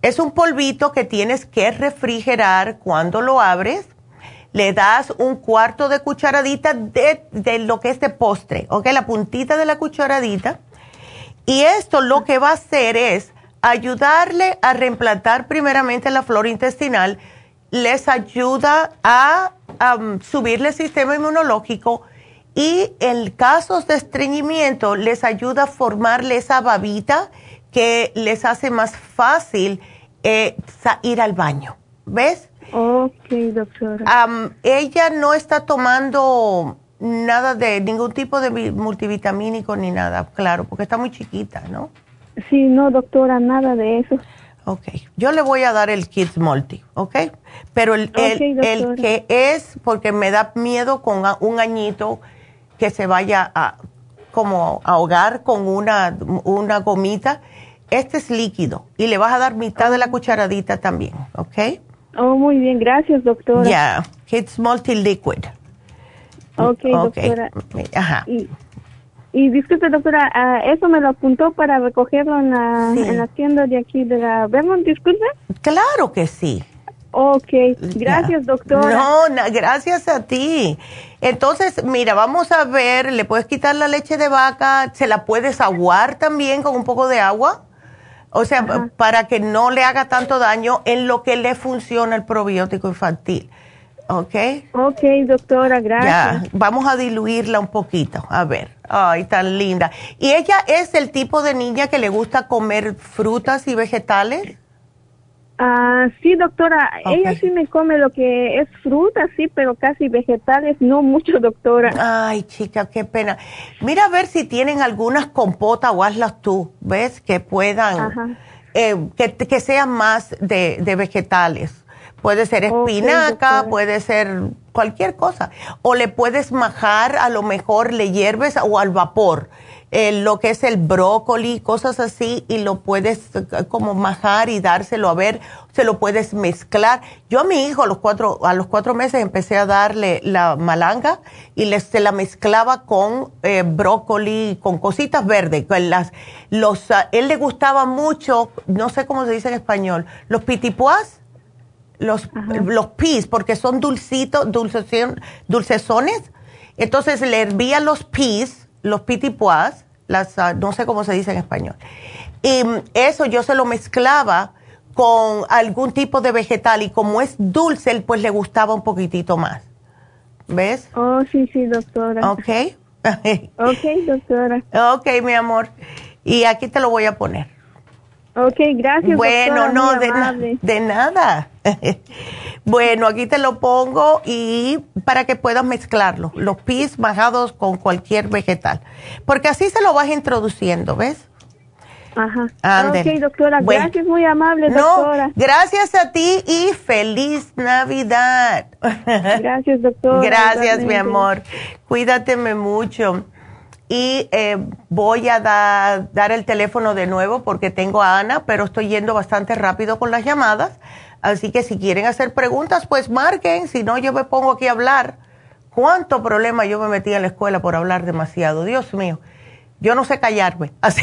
Es un polvito que tienes que refrigerar cuando lo abres. Le das un cuarto de cucharadita de, de lo que es de postre, ¿ok? La puntita de la cucharadita y esto lo que va a hacer es ayudarle a reimplantar primeramente la flora intestinal, les ayuda a subirle el sistema inmunológico y en casos de estreñimiento les ayuda a formarle esa babita que les hace más fácil eh, ir al baño. ¿Ves? Ok, doctora. ella no está tomando nada de ningún tipo de multivitamínico ni nada, claro, porque está muy chiquita, ¿no? Sí, no, doctora, nada de eso. Ok, yo le voy a dar el Kids Multi, ¿ok? Pero el, el, que es, porque me da miedo con un añito que se vaya a como ahogar con una, una gomita, este es líquido y le vas a dar mitad de la cucharadita también, ¿ok? Oh, muy bien, gracias, doctora. Ya, Kids Multi Liquid. Ok, doctora. Ajá. Y, disculpe, doctora, ah, ¿eso me lo apuntó para recogerlo en la, en la tienda de aquí de la Vermont, disculpe? Claro que sí. Ok, gracias, doctora. No, gracias a ti. Entonces, mira, vamos a ver, le puedes quitar la leche de vaca, se la puedes aguar también con un poco de agua. O sea, para que no le haga tanto daño en lo que le funciona el probiótico infantil. ¿Ok? Ok, doctora, gracias. Ya, vamos a diluirla un poquito. A ver. Ay, tan linda. ¿Y ella es el tipo de niña que le gusta comer frutas y vegetales? Ah, sí, doctora. Ella sí me come lo que es fruta, sí, pero casi vegetales, no mucho, doctora. Ay, chica, qué pena. Mira a ver si tienen algunas compotas o hazlas tú, ¿ves? Que puedan, eh, que, que sean más de, de vegetales. Puede ser espinaca, puede ser cualquier cosa. O le puedes majar, a lo mejor le hierves o al vapor, lo que es el brócoli, cosas así, y lo puedes eh, como majar y dárselo a ver, se lo puedes mezclar. Yo a mi hijo a los cuatro, a los cuatro meses empecé a darle la malanga y le, se la mezclaba con eh, brócoli, con cositas verdes. Con las, los, ah, él le gustaba mucho, no sé cómo se dice en español, los pitipuás los, los pis, porque son dulcitos, dulcesones. Entonces le hervía los pis, los pitipuas, las, ah, no sé cómo se dice en español. Y eso yo se lo mezclaba con algún tipo de vegetal y como es dulce, pues le gustaba un poquitito más. ¿Ves? Oh, sí, sí, doctora. Ok. ok, doctora. Ok, mi amor. Y aquí te lo voy a poner. Ok, gracias. Bueno, no, de, de, nada. bueno, aquí te lo pongo y para que puedas mezclarlo, los pis bajados con cualquier vegetal. Porque así se lo vas introduciendo, ¿ves? Ajá. Ok, doctora, gracias, muy amable, doctora. No, gracias a ti y feliz Navidad. Gracias, doctora. gracias, mi amor. Cuídateme mucho y eh, voy a dar el teléfono de nuevo porque tengo a Ana, pero estoy yendo bastante rápido con las llamadas. Así que si quieren hacer preguntas, pues marquen, si no yo me pongo aquí a hablar. ¿Cuánto problema yo me metí en la escuela por hablar demasiado? Dios mío, yo no sé callarme. Así,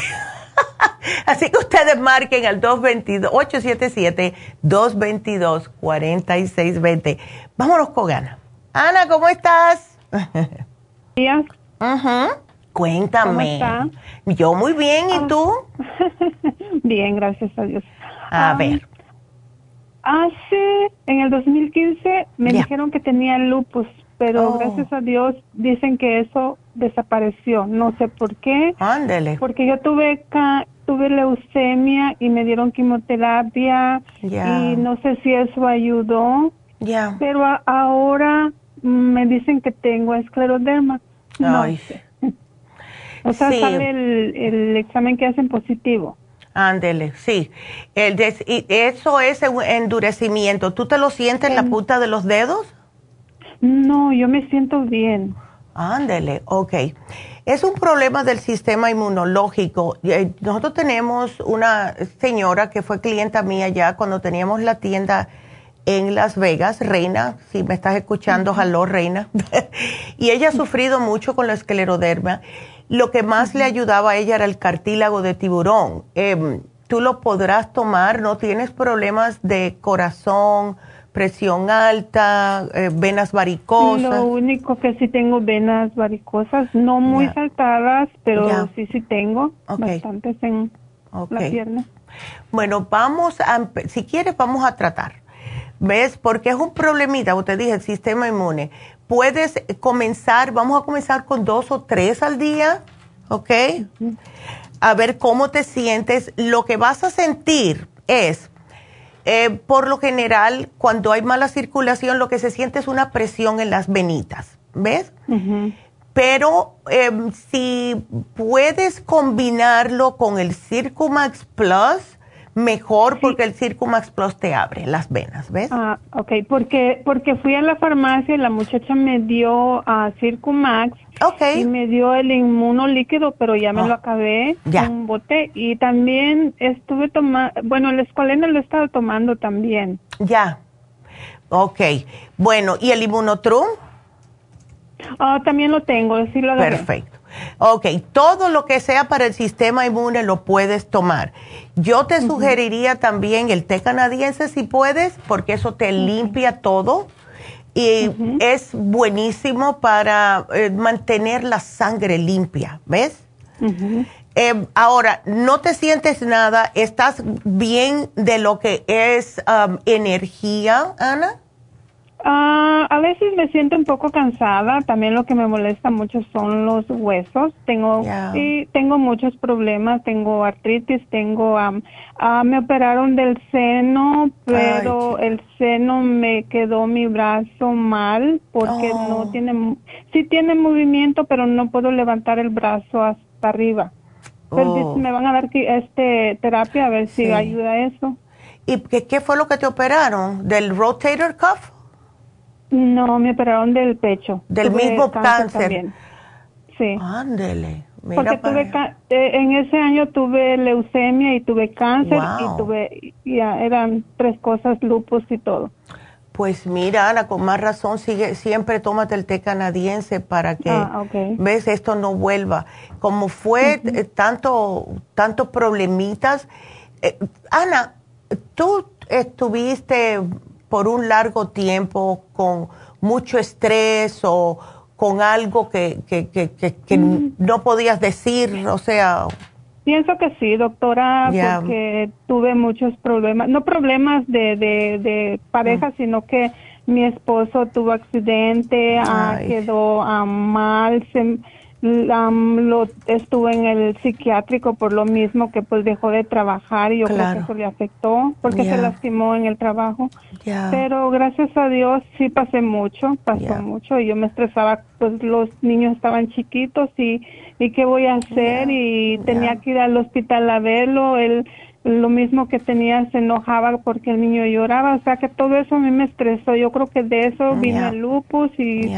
así que ustedes marquen al 877-222-4620. Vámonos con Ana. Ana, ¿cómo estás? Días. Ajá. Cuéntame. ¿Cómo Yo muy bien, ¿y ah. tú? bien, gracias a Dios. A ver. Hace, en el 2015, me dijeron que tenía lupus, pero oh. gracias a Dios dicen que eso desapareció. No sé por qué. Ándele. Porque yo tuve tuve leucemia y me dieron quimioterapia y no sé si eso ayudó. Ya. Pero ahora me dicen que tengo escleroderma. No sé. O sea, sale el, examen que hacen positivo. Ándele, sí. El y eso es endurecimiento. ¿Tú te lo sientes en la punta de los dedos? No, yo me siento bien. Ándele, ok. Es un problema del sistema inmunológico. Eh, nosotros tenemos una señora que fue clienta mía ya cuando teníamos la tienda en Las Vegas, Reina, si me estás escuchando, uh Reina. y ella ha sufrido mucho con la escleroderma. Lo que más le ayudaba a ella era el cartílago de tiburón. Em, tú lo podrás tomar, no tienes problemas de corazón, presión alta, eh, venas varicosas. Lo único que sí tengo venas varicosas, no muy saltadas, pero sí sí tengo bastantes en la pierna. Bueno, vamos a, si quieres vamos a tratar. ¿Ves? Porque es un problemita, usted dije, el sistema inmune. Puedes comenzar, vamos a comenzar con dos o tres al día, ¿ok? A ver cómo te sientes. Lo que vas a sentir es eh, por lo general, cuando hay mala circulación, lo que se siente es una presión en las venitas, ¿ves? Pero em, si puedes combinarlo con el Circumax Plus, mejor porque el Circumax Plus te abre las venas, ¿ves? Ah, ok, porque, porque fui a la farmacia y la muchacha me dio a Circumax okay. y me dio el inmuno líquido, pero ya me lo ah, acabé, ya. un bote, y también estuve tomando, bueno, el escualeno lo he estado tomando también. Ya, ok, bueno, ¿y el inmunotrum? Ah, también lo tengo, sí lo agarré. Perfecto. Ok, todo lo que sea para el sistema inmune lo puedes tomar. Yo te sugeriría también el té canadiense si puedes, porque eso te limpia todo y es buenísimo para eh, mantener la sangre limpia, ¿ves? Eh, ahora, no te sientes nada, estás bien de lo que es um, energía, Ana. Ah, a veces me siento un poco cansada. También lo que me molesta mucho son los huesos. Tengo sí, tengo muchos problemas. Tengo artritis. Tengo ah, me operaron del seno, pero el seno me quedó mi brazo mal porque no oh. tiene sí tiene movimiento, pero no puedo levantar el brazo hasta arriba. Pero oh. me van a dar este terapia a ver si ayuda eso. ¿Y qué, qué fue lo que te operaron? ¿Del rotator cuff? No, me operaron del pecho. Del mismo cáncer. Sí. Ándele. Porque tuve eh, en ese año tuve leucemia y tuve cáncer y tuve ya eran tres cosas, lupus y todo. Pues mira, Ana, con más razón sigue siempre tómate el té canadiense para que ah, ves esto no vuelva. Como fue eh, tanto tantos problemitas. Eh, Ana, tú estuviste por un largo tiempo con mucho estrés o con algo que, que, que, que, mm. no podías decir, o sea... Pienso que sí, doctora, porque tuve muchos problemas, no problemas de, de, de pareja, mm. sino que mi esposo tuvo accidente, ah, quedó ah, mal, se, lo estuve en el psiquiátrico por lo mismo que pues dejó de trabajar y yo creo que eso le afectó porque se lastimó en el trabajo. Pero gracias a Dios sí pasé mucho, pasó mucho y yo me estresaba, pues los niños estaban chiquitos y, y qué voy a hacer y tenía que ir al hospital a verlo, él lo mismo que tenía se enojaba porque el niño lloraba, o sea que todo eso a mí me estresó, yo creo que de eso vino el lupus y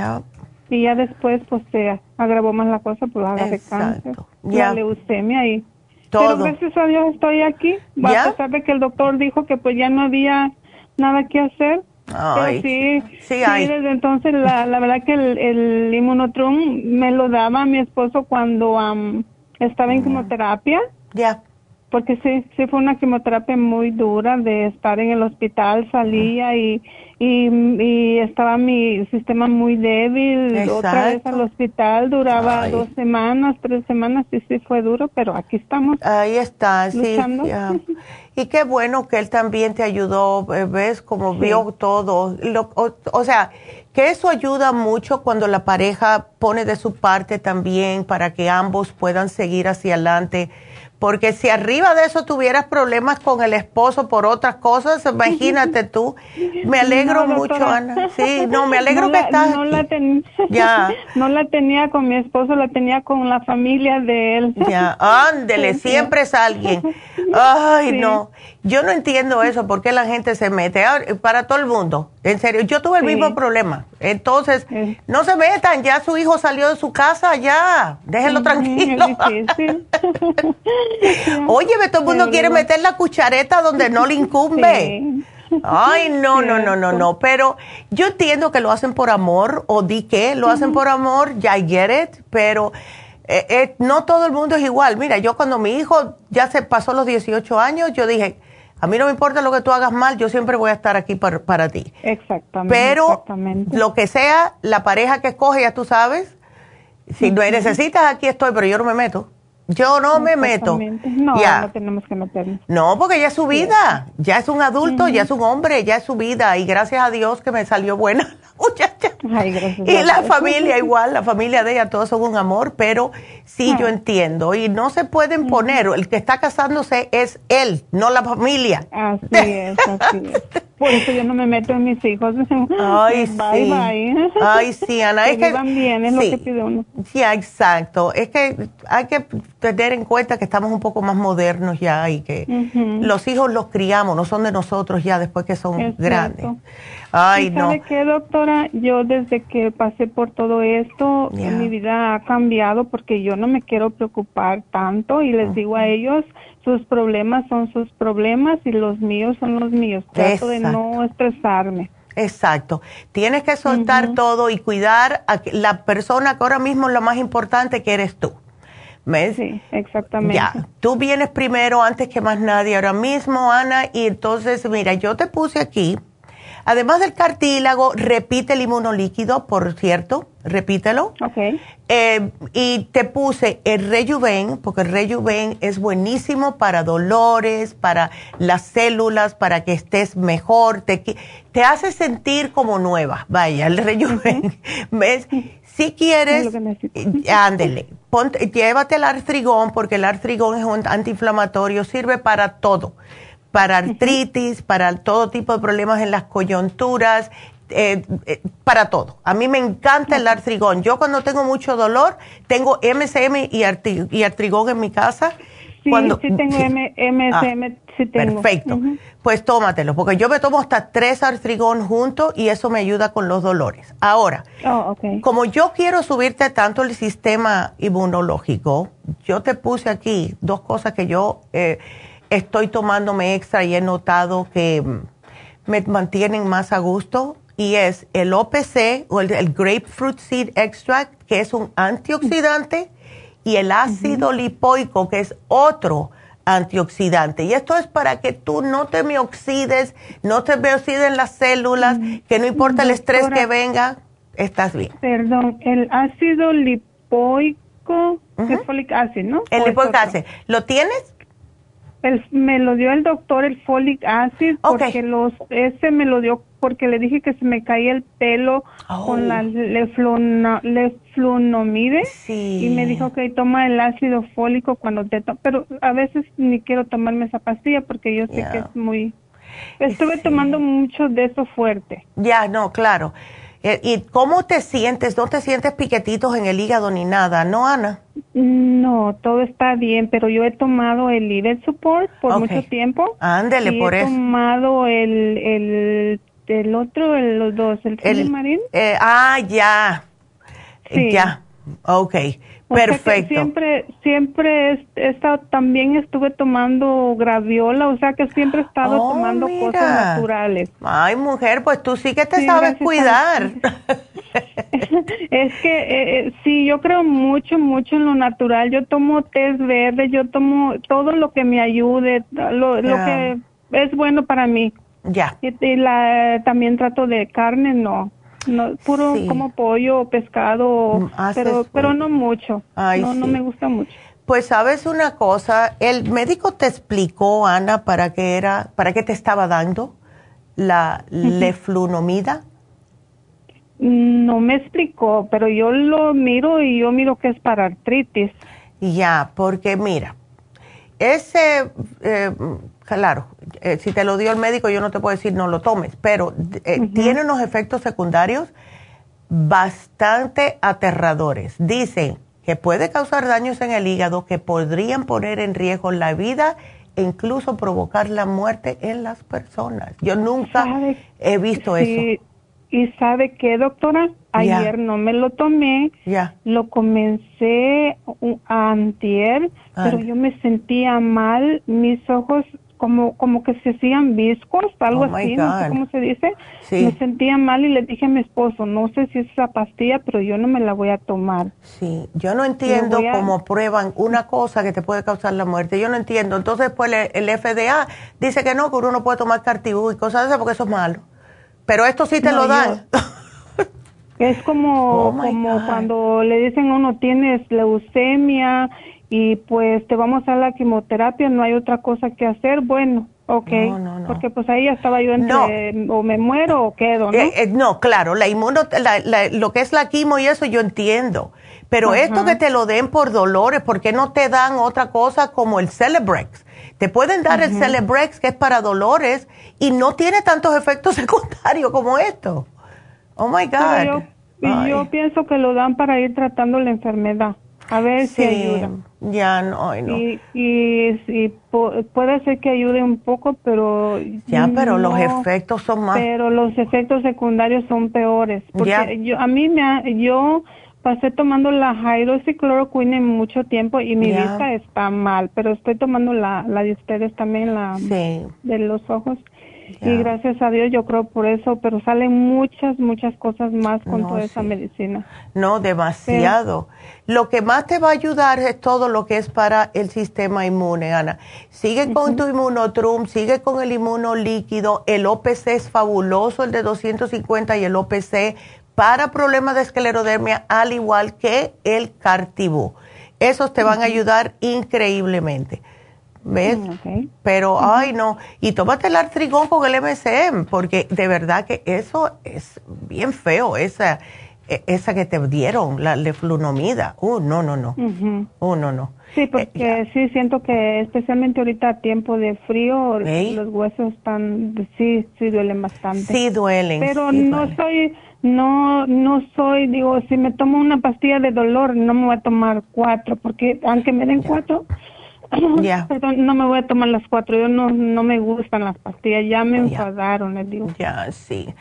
y ya después pues se agravó más la cosa por la de cáncer, la leucemia y todo. Pero gracias a Dios estoy aquí, a pesar de que el doctor dijo que pues ya no había nada que hacer. Pero sí, sí, desde entonces la, la verdad que el, el inmunotrum me lo daba mi esposo cuando estaba en quimioterapia. Ya. Porque sí, sí fue una quimioterapia muy dura de estar en el hospital, salía y y, estaba mi sistema muy débil. Otra vez al hospital duraba dos semanas, tres semanas y sí fue duro, pero aquí estamos. Ahí está, sí. Y qué bueno que él también te ayudó, eh, ves, como vio todo. o, sea, que eso ayuda mucho cuando la pareja pone de su parte también para que ambos puedan seguir hacia adelante porque si arriba de eso tuvieras problemas con el esposo por otras cosas, imagínate tú. Me alegro mucho, Ana. Sí, no, me alegro que estás. No la, ya. no la tenía con mi esposo, la tenía con la familia de él. Ya, ándele, siempre es alguien. Ay, no. Yo no entiendo eso, por qué la gente se mete. Para todo el mundo, en serio. Yo tuve el mismo problema. Entonces, no se metan, ya su hijo salió de su casa, ya. Déjenlo tranquilo. Oye, todo el mundo quiere meter la cuchareta donde no le incumbe. Ay, no, no, no, no, no. Pero yo entiendo que lo hacen por amor, o di que lo hacen por amor, ya I get it, pero eh, eh, no todo el mundo es igual. Mira, yo cuando mi hijo ya se pasó los 18 años, yo dije, a mí no me importa lo que tú hagas mal, yo siempre voy a estar aquí para, para ti. Exactamente. Pero lo que sea, la pareja que escoge, ya tú sabes, si no necesitas, aquí estoy, pero yo no me meto. Yo no me meto. No, no tenemos que meternos. No, porque ya es su vida. Ya es un adulto, ya es un hombre, ya es su vida. Y gracias a Dios que me salió buena la. Ay, gracias y la familia igual, la familia de ella, todos son un amor, pero sí yo entiendo. Y no se pueden poner, el que está casándose es él, no la familia. Así es, así es. Por eso yo no me meto en mis hijos. Ay, sí. Bye. Ay, sí, Ana. es que, bien, es lo que pide uno. Sí, exacto. Es que hay que tener en cuenta que estamos un poco más modernos ya y que los hijos los criamos, no son de nosotros ya después que son grandes. Ay, no. ¿Sabe qué, doctora? Yo desde que pasé por todo esto, mi vida ha cambiado porque yo no me quiero preocupar tanto y les digo a ellos sus problemas son sus problemas y los míos son los míos. Trato de no estresarme. Exacto. Tienes que soltar todo y cuidar a la persona que ahora mismo es lo más importante que eres tú. ¿Ves? Sí, exactamente. Ya, tú vienes primero antes que más nadie ahora mismo, Ana, y entonces, mira, yo te puse aquí Además del cartílago, repite el inmunolíquido, por cierto, repítelo. Ok. Eh, y te puse el Rejuven, porque el Rejuven es buenísimo para dolores, para las células, para que estés mejor, te, te hace sentir como nueva. Vaya, el Rejuven. ¿Ves? Si quieres, eh, ándele, llévate el artrigón, porque el artrigón es un antiinflamatorio, sirve para todo para artritis, para todo tipo de problemas en las coyunturas, eh, eh, para todo. A mí me encanta el artrigón. Yo cuando tengo mucho dolor, tengo MSM y, artrigón en mi casa. Sí, cuando, sí tengo MSM, ah, sí tengo. Perfecto. Pues tómatelo, porque yo me tomo hasta tres artrigón juntos y eso me ayuda con los dolores. Ahora, oh, como yo quiero subirte tanto el sistema inmunológico, yo te puse aquí dos cosas que yo... Eh, estoy tomándome extra y he notado que me mantienen más a gusto y es el OPC o el, Grapefruit Seed Extract, que es un antioxidante, y el ácido lipoico, que es otro antioxidante. Y esto es para que tú no te me oxides, no te me oxiden las células, que no importa el estrés que venga, estás bien. Perdón, el ácido lipoico, el folic acid, ¿no? El lipoico acid. ¿Lo tienes? Me lo dio el doctor el folic acid porque los ese me lo dio porque le dije que se me caía el pelo con la oh. leflunomide. Y me dijo que toma el ácido fólico cuando te pero a veces ni quiero tomarme esa pastilla porque yo sé que es muy estuve tomando mucho de eso fuerte. Ya no claro ¿Y cómo te sientes? ¿No te sientes piquetitos en el hígado ni nada, no, Ana? No, todo está bien, pero yo he tomado el liver support por mucho tiempo. Ándele, por eso. He tomado el, el, el otro, los dos, el, el eh, Ah, ya. Sí. Ya, ok. Perfecto. siempre, siempre he estado, también estuve tomando graviola, o sea que siempre he estado oh, tomando cosas naturales. Ay, mujer, pues tú sí que te sabes cuidar. es que eh, eh, sí, yo creo mucho, mucho en lo natural. Yo tomo té verde, yo tomo todo lo que me ayude, lo, lo que es bueno para mí. Ya. Y, la, también trato de carne, no. No, puro como pollo o pescado, mm, pero, pero no mucho. no, no me gusta mucho. Pues sabes una cosa, el médico te explicó, Ana, para qué era, para qué te estaba dando la leflunomida. No me explicó, pero yo lo miro y yo miro que es para artritis. Ya, porque mira, ese, eh, claro, eh, si te lo dio el médico, yo no te puedo decir no lo tomes, pero eh, tiene unos efectos secundarios bastante aterradores. Dice que puede causar daños en el hígado que podrían poner en riesgo la vida e incluso provocar la muerte en las personas. Yo nunca he visto eso. ¿Y sabe qué, doctora? Ayer no me lo tomé, ya. lo comencé a antier, pero yo me sentía mal, mis ojos como como que se hacían viscos, algo oh así, no sé cómo se dice. Me sentía mal y le dije a mi esposo, no sé si es esa pastilla, pero yo no me la voy a tomar. Sí, yo no entiendo cómo prueban una cosa que te puede causar la muerte. Yo no entiendo. Entonces, pues el, FDA dice que no, que uno no puede tomar cartibú y cosas de esas porque eso es malo. Pero esto sí te lo dan. es como, oh como cuando le dicen a uno tienes leucemia y pues te vamos a la quimioterapia, no hay otra cosa que hacer, bueno, ok, porque pues ahí ya estaba yo entre o me muero o quedo, ¿no? Eh, eh, no, claro, la inmuno, lo que es la quimo y eso yo entiendo, pero esto que te lo den por dolores, ¿por qué no te dan otra cosa como el Celebrex? Te pueden dar el Celebrex que es para dolores y no tiene tantos efectos secundarios como esto. Oh my God. Yo, yo pienso que lo dan para ir tratando la enfermedad. A ver si ayuda. Ya, no, no. Y, y, puede ser que ayude un poco, pero... Ya, pero los efectos son más... Pero los efectos secundarios son peores. Porque yo, a mí me yo pasé tomando la hidroxicloroquina mucho tiempo y mi vista está mal, pero estoy tomando la, la de ustedes también, la de los ojos. Y gracias a Dios yo creo por eso, pero salen muchas, muchas cosas más con toda esa medicina. No, demasiado. Lo que más te va a ayudar es todo lo que es para el sistema inmune, Ana. Sigue con tu inmunotrum, sigue con el inmuno líquido. El OPC es fabuloso, el de 250 y el OPC para problemas de esclerodermia, al igual que el cartibú. Esos te van a ayudar increíblemente. ¿Ves? Mm, Pero, ay, no. Y tómate el artrigón con el MSM, porque de verdad que eso es bien feo, esa, e, esa que te dieron, la leflunomida. Uh, no, no, no. Uh, no, no. Sí, porque eh, sí siento que especialmente ahorita a tiempo de frío, los huesos están, sí, sí duelen bastante. Sí duelen. Pero no soy, no, no soy, digo, si me tomo una pastilla de dolor, no me voy a tomar cuatro, porque aunque me den cuatro, ya. Perdón, no me voy a tomar las cuatro. Yo no, no me gustan las pastillas. Ya me enfadaron, les digo. Ya, sí.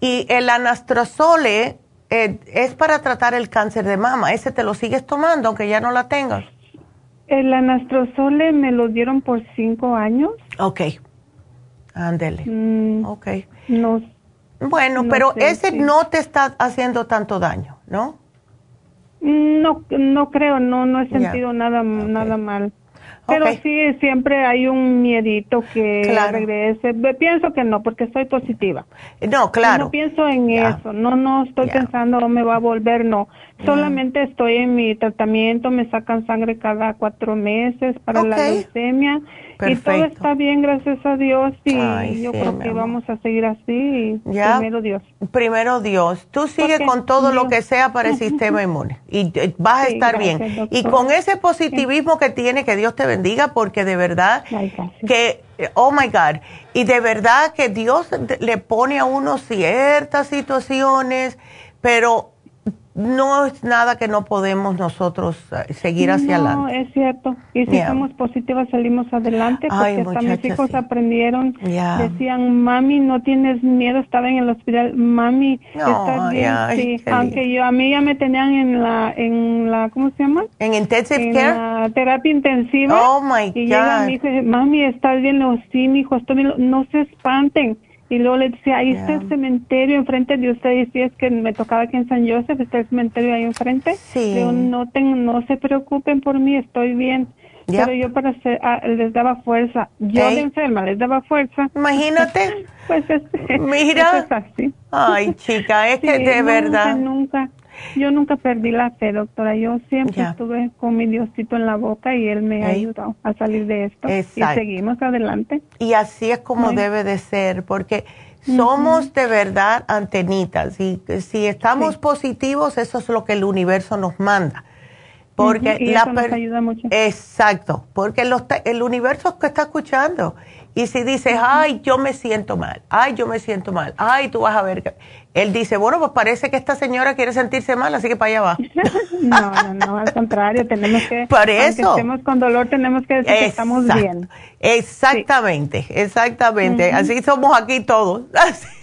Y el anastrozole eh, es para tratar el cáncer de mama. ¿Ese te lo sigues tomando aunque ya no la tengas? El anastrozole me lo dieron por cinco años. Ok. Ándele. Mm, ok. No. Bueno, pero ese no te está haciendo tanto daño, ¿no? No, no creo, no, no he sentido nada, nada mal. Pero sí, siempre hay un miedito que regrese. Pienso que no, porque estoy positiva. No, claro. No pienso en eso. No, no estoy pensando, no me va a volver, no. Solamente estoy en mi tratamiento, me sacan sangre cada cuatro meses para la leucemia y todo está bien, gracias a Dios. Y yo creo que vamos a seguir así. Primero Dios. Primero Dios. Tú sigue con todo lo que sea para el sistema inmune y vas a estar bien. Y con ese positivismo que tiene, que Dios te bendiga, porque de verdad que, oh my God, y de verdad que Dios le pone a uno ciertas situaciones, pero no es nada que no podemos nosotros eh, seguir hacia adelante. No, es cierto. Y si somos positivas salimos adelante porque hasta mis hijos aprendieron, decían, mami, no tienes miedo, estaba en el hospital, mami, estás bien. sí. Aunque yo, a mí ya me tenían en la, en la, ¿cómo se llama? En intensive care. La terapia intensiva. Oh my y llega mi hijo mami, estás bien, no, sí, mi hijo, estoy bien, no se espanten y luego le decía, ahí está el cementerio enfrente de usted. Y si es que me tocaba aquí en San Joseph, está el cementerio ahí enfrente. Sí. no, no se preocupen por mí, estoy bien. Pero yo para hacer, ah, les daba fuerza. Yo de enferma les daba fuerza. Imagínate. pues Mira. es así. Ay, chica, es que de verdad. Nunca, yo nunca perdí la fe, doctora. Yo siempre estuve con mi Diosito en la boca y Él me ha ayudado a salir de esto. Y seguimos adelante. Y así es como debe de ser, porque somos de verdad antenitas. Y si estamos positivos, eso es lo que el universo nos manda. Porque la ayuda mucho. Exacto, porque el universo que está escuchando. Y si dices, ay, yo me siento mal, ay, yo me siento mal, ay, tú vas a ver. Él dice, bueno, pues parece que esta señora quiere sentirse mal, así que para allá va. no, no, no, al contrario, tenemos que, Por eso. estemos con dolor, tenemos que decir que estamos bien. Exactamente, exactamente. Así somos aquí todos.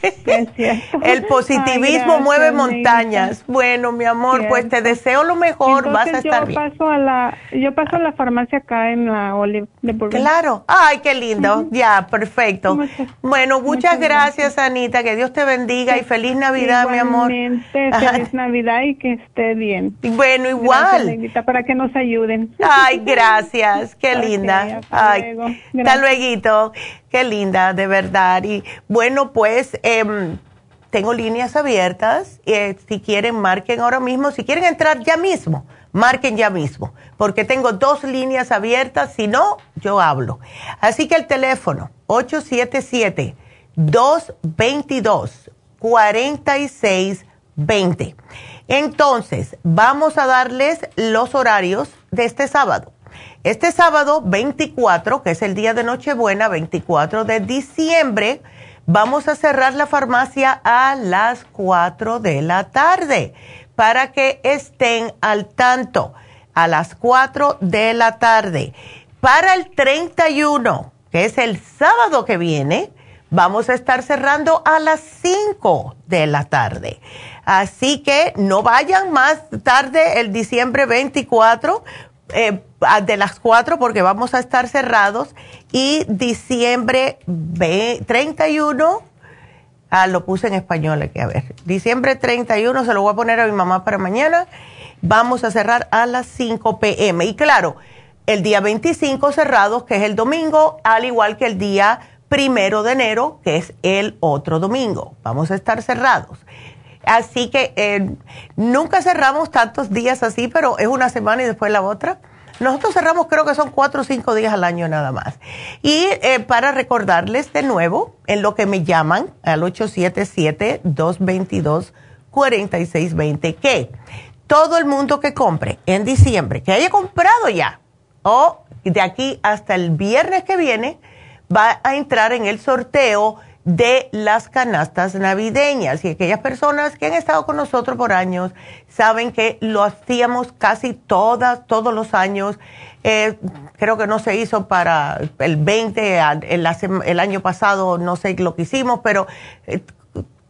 El positivismo mueve montañas. Bueno, mi amor, pues te deseo lo mejor, vas a estar yo Paso a la, yo paso a la farmacia acá en la Olive de Claro, ay, qué lindo. Ya, perfecto. bueno, muchas, gracias, Anita, que Dios te bendiga y feliz Navidad, mi amor. Feliz Navidad y que esté bien. Bueno, igual. para que nos ayuden. Ay, gracias. Qué linda. Ay, hasta luego. Qué linda, de verdad. Y bueno, pues em, tengo líneas abiertas. Eh, si quieren, marquen ahora mismo. Si quieren entrar ya mismo, marquen ya mismo. Porque tengo dos líneas abiertas. Si no, yo hablo. Así que el teléfono, 877 222 4620. Entonces, vamos a darles los horarios de este sábado. Este sábado 24, que es el día de Nochebuena, 24 de diciembre, vamos a cerrar la farmacia a las 4 de la tarde para que estén al tanto a las 4 de la tarde. Para el 31, que es el sábado que viene, vamos a estar cerrando a las 5 de la tarde. Así que no vayan más tarde el diciembre 24 eh, de las 4 porque vamos a estar cerrados y diciembre 31 Ah, lo puse en español aquí, a ver. Diciembre 31, se lo voy a poner a mi mamá para mañana. Vamos a cerrar a las 5 pm. Y claro, el día 25 cerrados, que es el domingo, al igual que el día primero de enero, que es el otro domingo. Vamos a estar cerrados. Así que eh, nunca cerramos tantos días así, pero es una semana y después la otra. Nosotros cerramos creo que son cuatro o cinco días al año nada más. Y eh, para recordarles de nuevo, en lo que me llaman al 877-222-4620, que todo el mundo que compre en diciembre, que haya comprado ya, o de aquí hasta el viernes que viene, va a entrar en el sorteo de las canastas navideñas. Y aquellas personas que han estado con nosotros por años saben que lo hacíamos casi todas, todos los años. Eh, creo que no se hizo para el 20, el, el, año pasado no sé lo que hicimos, pero eh,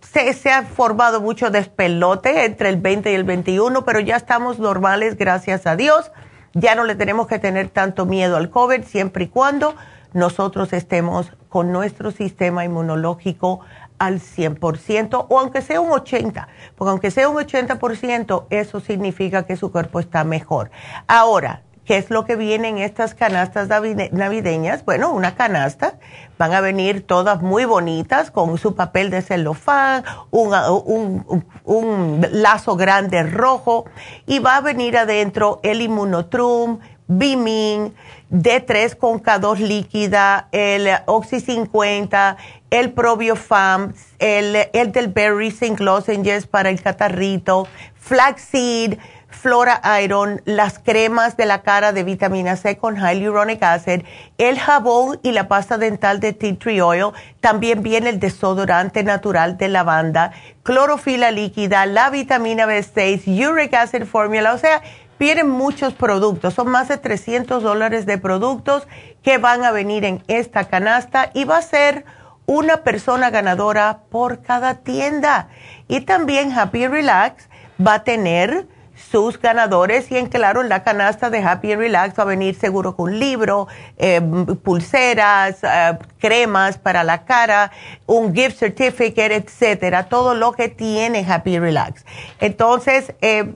se, se, ha formado mucho despelote entre el 20 y el 21, pero ya estamos normales, gracias a Dios. Ya no le tenemos que tener tanto miedo al COVID siempre y cuando nosotros estemos con nuestro sistema inmunológico al 100% o aunque sea un 80%, porque aunque sea un 80%, eso significa que su cuerpo está mejor. Ahora, ¿qué es lo que viene en estas canastas navideñas? Bueno, una canasta, van a venir todas muy bonitas con su papel de celofán, un, un, un lazo grande rojo y va a venir adentro el inmunotrum, Bimin, D3 con K2 líquida, el Oxy 50, el Probiofam, el, el del Berry Zinc Lozenges para el catarrito, Flaxseed, Flora Iron, las cremas de la cara de vitamina C con Hyaluronic Acid, el jabón y la pasta dental de Tea Tree Oil, también viene el desodorante natural de lavanda, clorofila líquida, la vitamina B6, Uric Acid Formula, o sea, Vienen muchos productos, son más de 300 dólares de productos que van a venir en esta canasta y va a ser una persona ganadora por cada tienda. Y también Happy Relax va a tener sus ganadores y en claro la canasta de Happy Relax va a venir seguro con libro, eh, pulseras, eh, cremas para la cara, un gift certificate, etcétera, todo lo que tiene Happy Relax. Entonces, eh,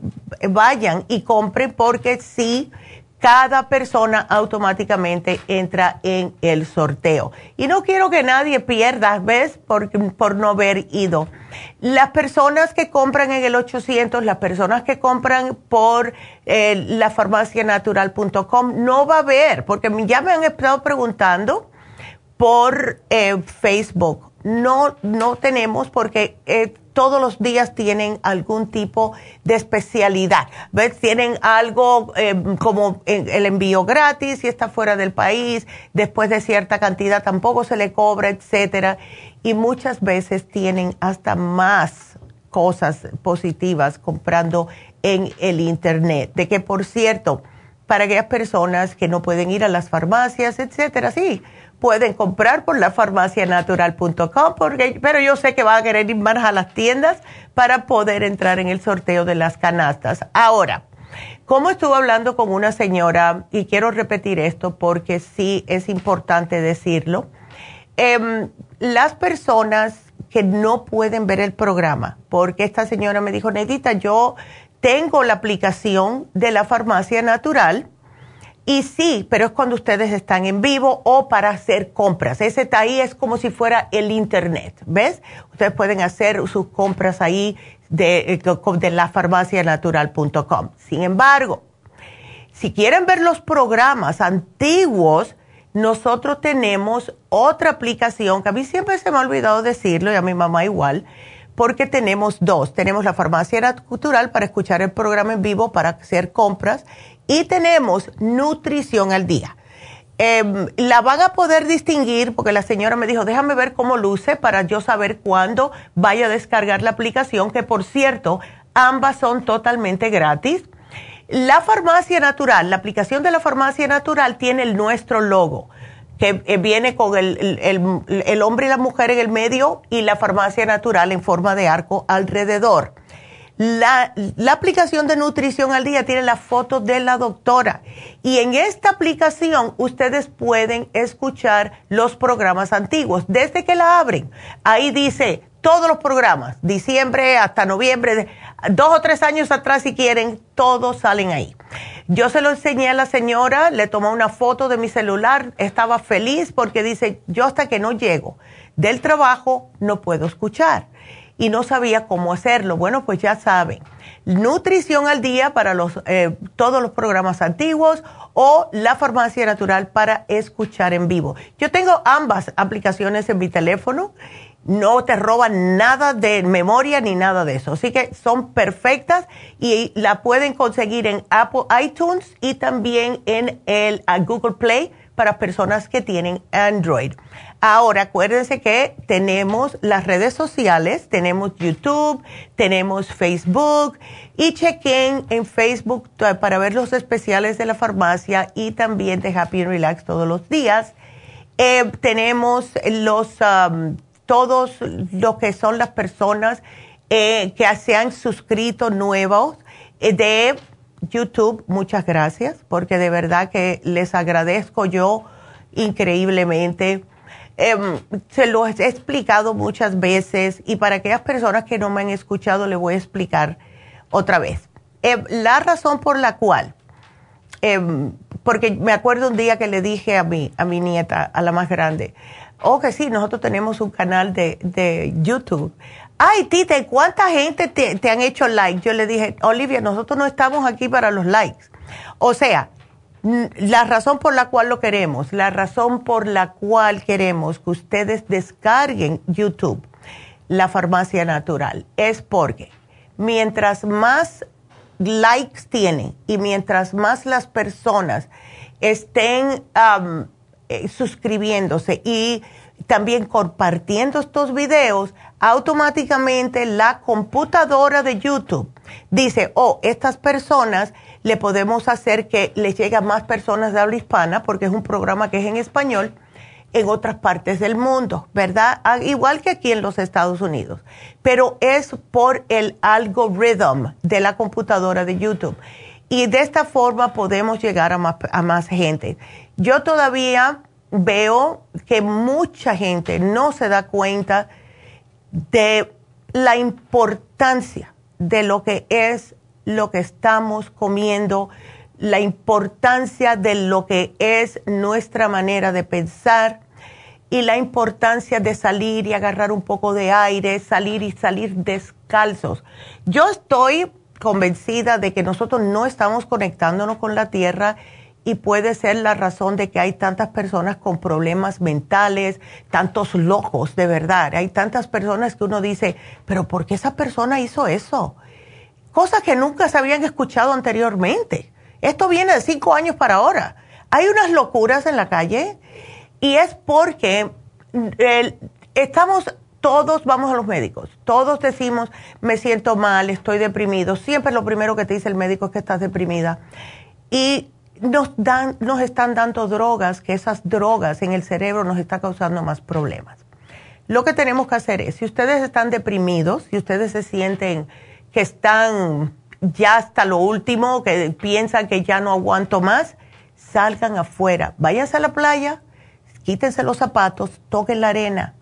vayan y compren porque sí cada persona automáticamente entra en el sorteo. Y no quiero que nadie pierda, ¿ves? Por, por no haber ido. Las personas que compran en el 800, las personas que compran por eh, la farmacianatural.com, no va a haber, porque ya me han estado preguntando por eh, Facebook. No, no tenemos porque... Eh, todos los días tienen algún tipo de especialidad. ¿Ves? Tienen algo eh, como el envío gratis si está fuera del país, después de cierta cantidad tampoco se le cobra, etcétera. Y muchas veces tienen hasta más cosas positivas comprando en el Internet. De que, por cierto, para aquellas personas que no pueden ir a las farmacias, etcétera, sí, pueden comprar por la farmacianatural.com, pero yo sé que van a querer ir más a las tiendas para poder entrar en el sorteo de las canastas. Ahora, como estuve hablando con una señora, y quiero repetir esto porque sí es importante decirlo, em, las personas que no pueden ver el programa, porque esta señora me dijo, Nedita, yo tengo la aplicación de la farmacia natural y sí, pero es cuando ustedes están en vivo o para hacer compras. Ese está ahí es como si fuera el Internet, ¿ves? Ustedes pueden hacer sus compras ahí de, eh, de la farmacianatural.com. Sin embargo, si quieren ver los programas antiguos, nosotros tenemos otra aplicación que a mí siempre se me ha olvidado decirlo y a mi mamá igual, porque tenemos dos. Tenemos la farmacia natural para escuchar el programa en vivo, para hacer compras y tenemos nutrición al día. Em, la van a poder distinguir porque la señora me dijo, déjame ver cómo luce para yo saber cuándo vaya a descargar la aplicación, que por cierto, ambas son totalmente gratis. La farmacia natural, la aplicación de la farmacia natural tiene el nuestro logo, que eh, viene con el, el hombre y la mujer en el medio y la farmacia natural en forma de arco alrededor. La, aplicación de nutrición al día tiene la foto de la doctora y en esta aplicación ustedes pueden escuchar los programas antiguos desde que la abren. Ahí dice todos los programas, diciembre hasta noviembre, dos o tres años atrás si quieren, todos salen ahí. Yo se lo enseñé a la señora, le tomó una foto de mi celular, estaba feliz porque dice, yo hasta que no llego del trabajo no puedo escuchar y no sabía cómo hacerlo. Bueno, pues ya saben, nutrición al día para los, eh, todos los programas antiguos o la farmacia natural para escuchar en vivo. Yo tengo ambas aplicaciones en mi teléfono. No te roban nada de memoria ni nada de eso. Así que son perfectas y la pueden conseguir en Apple iTunes y también en el Google Play para personas que tienen Android. Ahora, acuérdense que tenemos las redes sociales, tenemos YouTube, tenemos Facebook y chequen en Facebook para ver los especiales de la farmacia y también de Happy and Relax todos los días. Eh, tenemos los, um, todos lo que son las personas eh, que se han suscrito nuevos eh, de YouTube, muchas gracias, porque de verdad que les agradezco yo increíblemente. Em, se lo he explicado muchas veces y para aquellas personas que no me han escuchado le voy a explicar otra vez. Em, la razón por la cual, em, porque me acuerdo un día que le dije a mi, a mi nieta, a la más grande, oh que sí, nosotros tenemos un canal de, de YouTube ay, Tita, ¿cuánta gente te, han hecho like? Yo le dije, Olivia, nosotros no estamos aquí para los likes. O sea, la razón por la cual lo queremos, la razón por la cual queremos que ustedes descarguen YouTube, la farmacia natural, es porque mientras más likes tienen y mientras más las personas estén eh, suscribiéndose y también compartiendo estos videos, automáticamente la computadora de YouTube dice, oh, estas personas le podemos hacer que les llegue a más personas de habla hispana, porque es un programa que es en español, en otras partes del mundo, ¿verdad? Ah, igual que aquí en los Estados Unidos. Pero es por el algoritmo de la computadora de YouTube. Y de esta forma podemos llegar a más, a más gente. Yo todavía veo que mucha gente no se da cuenta de la importancia de lo que es lo que estamos comiendo, la importancia de lo que es nuestra manera de pensar y la importancia de salir y agarrar un poco de aire, salir y salir descalzos. Yo estoy convencida de que nosotros no estamos conectándonos con la tierra y puede ser la razón de que hay tantas personas con problemas mentales, tantos locos, de verdad. Hay tantas personas que uno dice, pero ¿por qué esa persona hizo eso? Cosas que nunca se habían escuchado anteriormente. Esto viene de cinco años para ahora. Hay unas locuras en la calle y es porque estamos, todos vamos a los médicos, todos decimos, me siento mal, estoy deprimido. Siempre lo primero que te dice el médico es que estás deprimida. Y nos, dan, nos están dando drogas, que esas drogas en el cerebro nos están causando más problemas. Lo que tenemos que hacer es, si ustedes están deprimidos, si ustedes se sienten que están ya hasta lo último, que piensan que ya no aguanto más, salgan afuera, váyanse a la playa, quítense los zapatos, toquen la arena,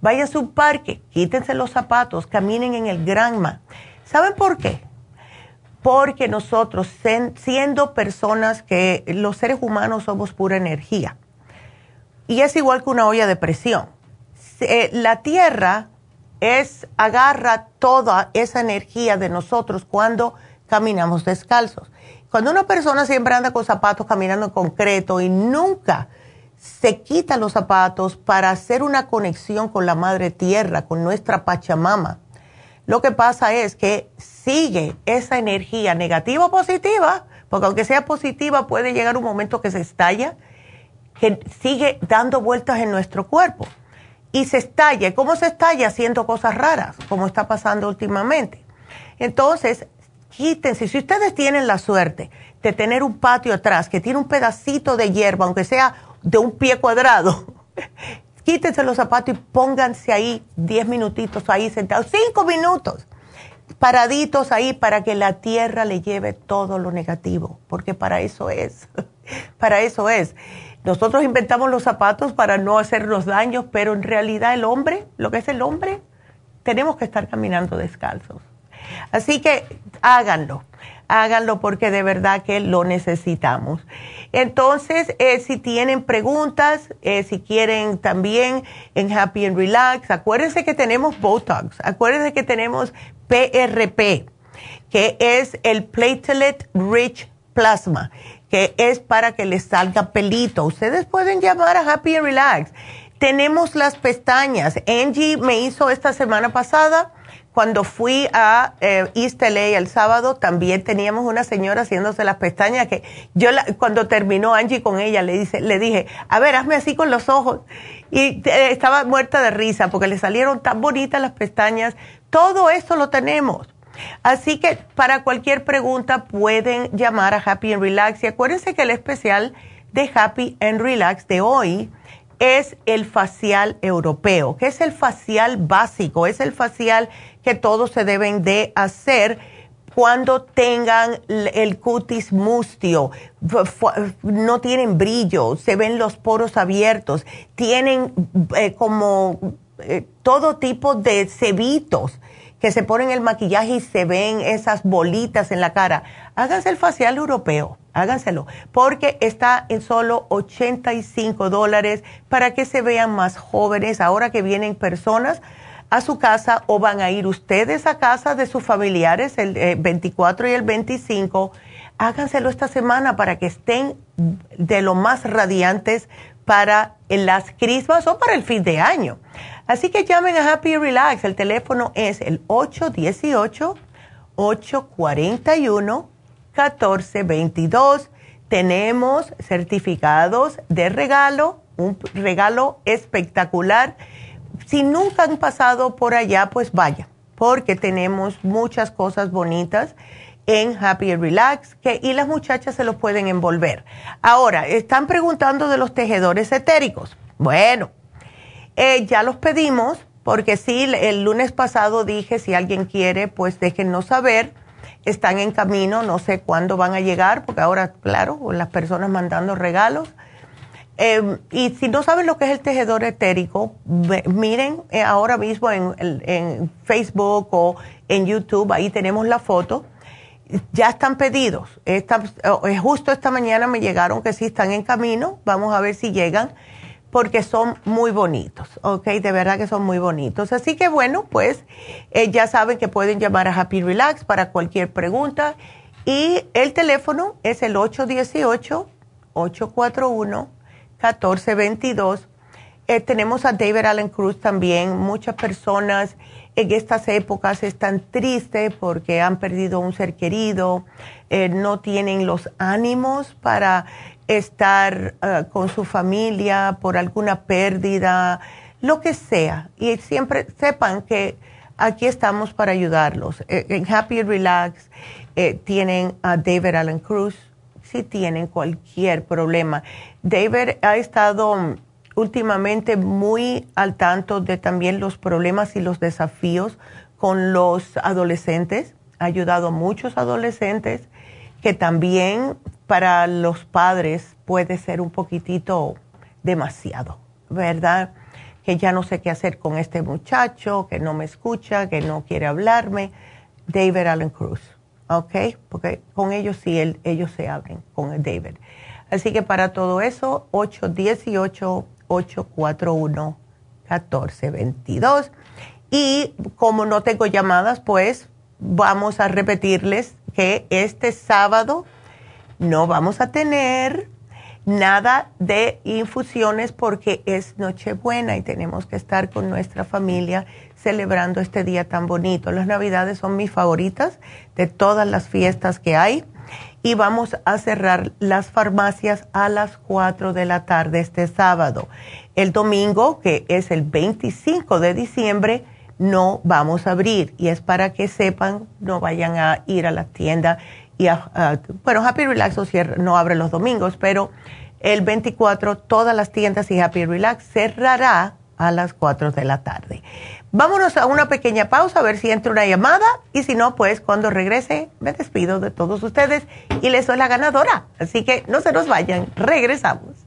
váyanse a un parque, quítense los zapatos, caminen en el granma. ¿Saben por qué? Porque nosotros, siendo personas que los seres humanos somos pura energía, y es igual que una olla de presión, la tierra es, agarra toda esa energía de nosotros cuando caminamos descalzos. Cuando una persona siempre anda con zapatos caminando en concreto y nunca se quita los zapatos para hacer una conexión con la madre tierra, con nuestra Pachamama, lo que pasa es que sigue esa energía negativa o positiva, porque aunque sea positiva puede llegar un momento que se estalla, que sigue dando vueltas en nuestro cuerpo. Y se estalla. ¿Cómo se estalla? Haciendo cosas raras, como está pasando últimamente. Entonces, quítense. Si ustedes tienen la suerte de tener un patio atrás que tiene un pedacito de hierba, aunque sea de un pie cuadrado, quítense los zapatos y pónganse ahí 10 minutitos ahí sentados, 5 minutos, paraditos ahí para que la tierra le lleve todo lo negativo, porque para eso es, para eso es. Nosotros inventamos los zapatos para no hacernos daños, pero en realidad el hombre, lo que es el hombre, tenemos que estar caminando descalzos. Así que háganlo háganlo porque de verdad que lo necesitamos. Entonces, eh, si tienen preguntas, eh, si quieren también en Happy and Relax, acuérdense que tenemos Botox, acuérdense que tenemos PRP, que es el Platelet Rich Plasma, que es para que les salga pelito. Ustedes pueden llamar a Happy and Relax. Tenemos las pestañas. Angie me hizo esta semana pasada cuando fui a eh, East LA el sábado, también teníamos una señora haciéndose las pestañas que yo cuando terminó Angie con ella le, dice, le dije, a ver, hazme así con los ojos. Y eh, estaba muerta de risa porque le salieron tan bonitas las pestañas. Todo eso lo tenemos. Así que para cualquier pregunta pueden llamar a Happy and Relax. Y acuérdense que el especial de Happy and Relax de hoy es el facial europeo, que es el facial básico, es el facial que todos se deben de hacer cuando tengan el cutis mustio, no tienen brillo, se ven los poros abiertos, tienen eh, como eh, todo tipo de cebitos que se ponen el maquillaje y se ven esas bolitas en la cara. Háganse el facial europeo, háganselo, porque está en solo 85 dólares para que se vean más jóvenes ahora que vienen personas a su casa o van a ir ustedes a casa de sus familiares el 24 eh, y el 25. Háganselo esta semana para que estén de lo más radiantes para las crismas o para el fin de año. Así que llamen a Happy Relax. El teléfono es el 818-841-1422. Tenemos certificados de regalo, un regalo espectacular si nunca han pasado por allá, pues vaya, porque tenemos muchas cosas bonitas en Happy Relax que, y las muchachas se los pueden envolver. Ahora, están preguntando de los tejedores etéricos. Bueno, eh, ya los pedimos porque sí, el lunes pasado dije, si alguien quiere, pues déjennos saber. Están en camino, no sé cuándo van a llegar, porque ahora, claro, las personas mandando regalos. Em, y si no saben lo que es el tejedor etérico, miren eh, ahora mismo en, Facebook o en YouTube, ahí tenemos la foto. Ya están pedidos. Esta, eh, justo esta mañana me llegaron que sí están en camino. Vamos a ver si llegan porque son muy bonitos, ¿ok? De verdad que son muy bonitos. Así que bueno, pues eh, ya saben que pueden llamar a Happy Relax para cualquier pregunta. Y el teléfono es el 818 1-841-1422. Eh, tenemos a David Allen Cruz también. Muchas personas en estas épocas están tristes porque han perdido un ser querido, eh, no tienen los ánimos para estar eh, con su familia por alguna pérdida, lo que sea. Y siempre sepan que aquí estamos para ayudarlos. en Happy Relax tienen a David Allen Cruz si tienen cualquier problema. David ha estado últimamente muy al tanto de también los problemas y los desafíos con los adolescentes. Ha ayudado a muchos adolescentes que también para los padres puede ser un poquitito demasiado, ¿verdad? Que ya no sé qué hacer con este muchacho, que no me escucha, que no quiere hablarme. David Allen Cruz, ¿ok? Porque con ellos sí, ellos se abren con el David. Así que para todo eso, 818 841-1422. Y como no tengo llamadas, pues vamos a repetirles que este sábado no vamos a tener nada de infusiones porque es Nochebuena y tenemos que estar con nuestra familia celebrando este día tan bonito. Las navidades son mis favoritas de todas las fiestas que hay y vamos a cerrar las farmacias a las 4 de la tarde este sábado. El domingo, que es el 25 de diciembre, no vamos a abrir y es para que sepan, no vayan a ir a la tienda y a, bueno, Happy Relax no abre los domingos, pero el 24 todas las tiendas y Happy Relax cerrará a las 4 de la tarde. Vámonos a una pequeña pausa a ver si entra una llamada y si no, pues cuando regrese me despido de todos ustedes y les doy la ganadora. Así que no se nos vayan, regresamos.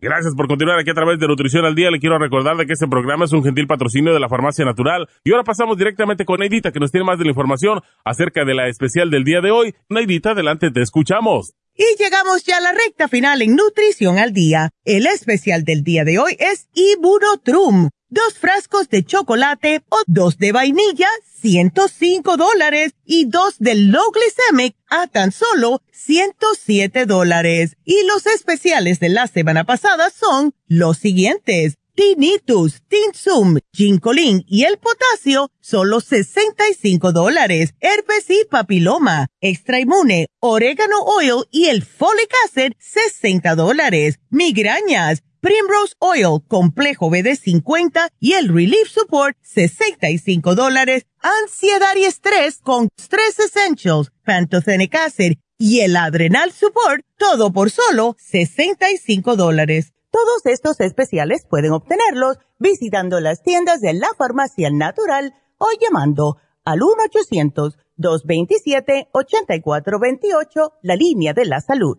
Gracias por continuar aquí a través de Nutrición al Día. Le quiero recordar de que este programa es un gentil patrocinio de la Farmacia Natural. Y ahora pasamos directamente con Neidita, que nos tiene más de la información acerca de la especial del día de hoy. Neidita, adelante, te escuchamos. Y llegamos ya a la recta final en Nutrición al Día. El especial del día de hoy es Ibunotrum dos frascos de chocolate o dos de vainilla, 105 dólares y dos de low glycemic a tan solo 107 dólares. Y los especiales de la semana pasada son los siguientes. Tinnitus, Tinsum, Ginkolin y el potasio, solo 65 dólares. Herpes y papiloma, extra inmune, orégano oil y el folic acid, 60 dólares. Migrañas, Primrose Oil, Complejo BD50 y el Relief Support, 65 dólares. Ansiedad y estrés con Stress Essentials, Pantothenic Acid y el Adrenal Support, todo por solo 65 dólares. Todos estos especiales pueden obtenerlos visitando las tiendas de la Farmacia Natural o llamando al 1-800-227-8428, la línea de la salud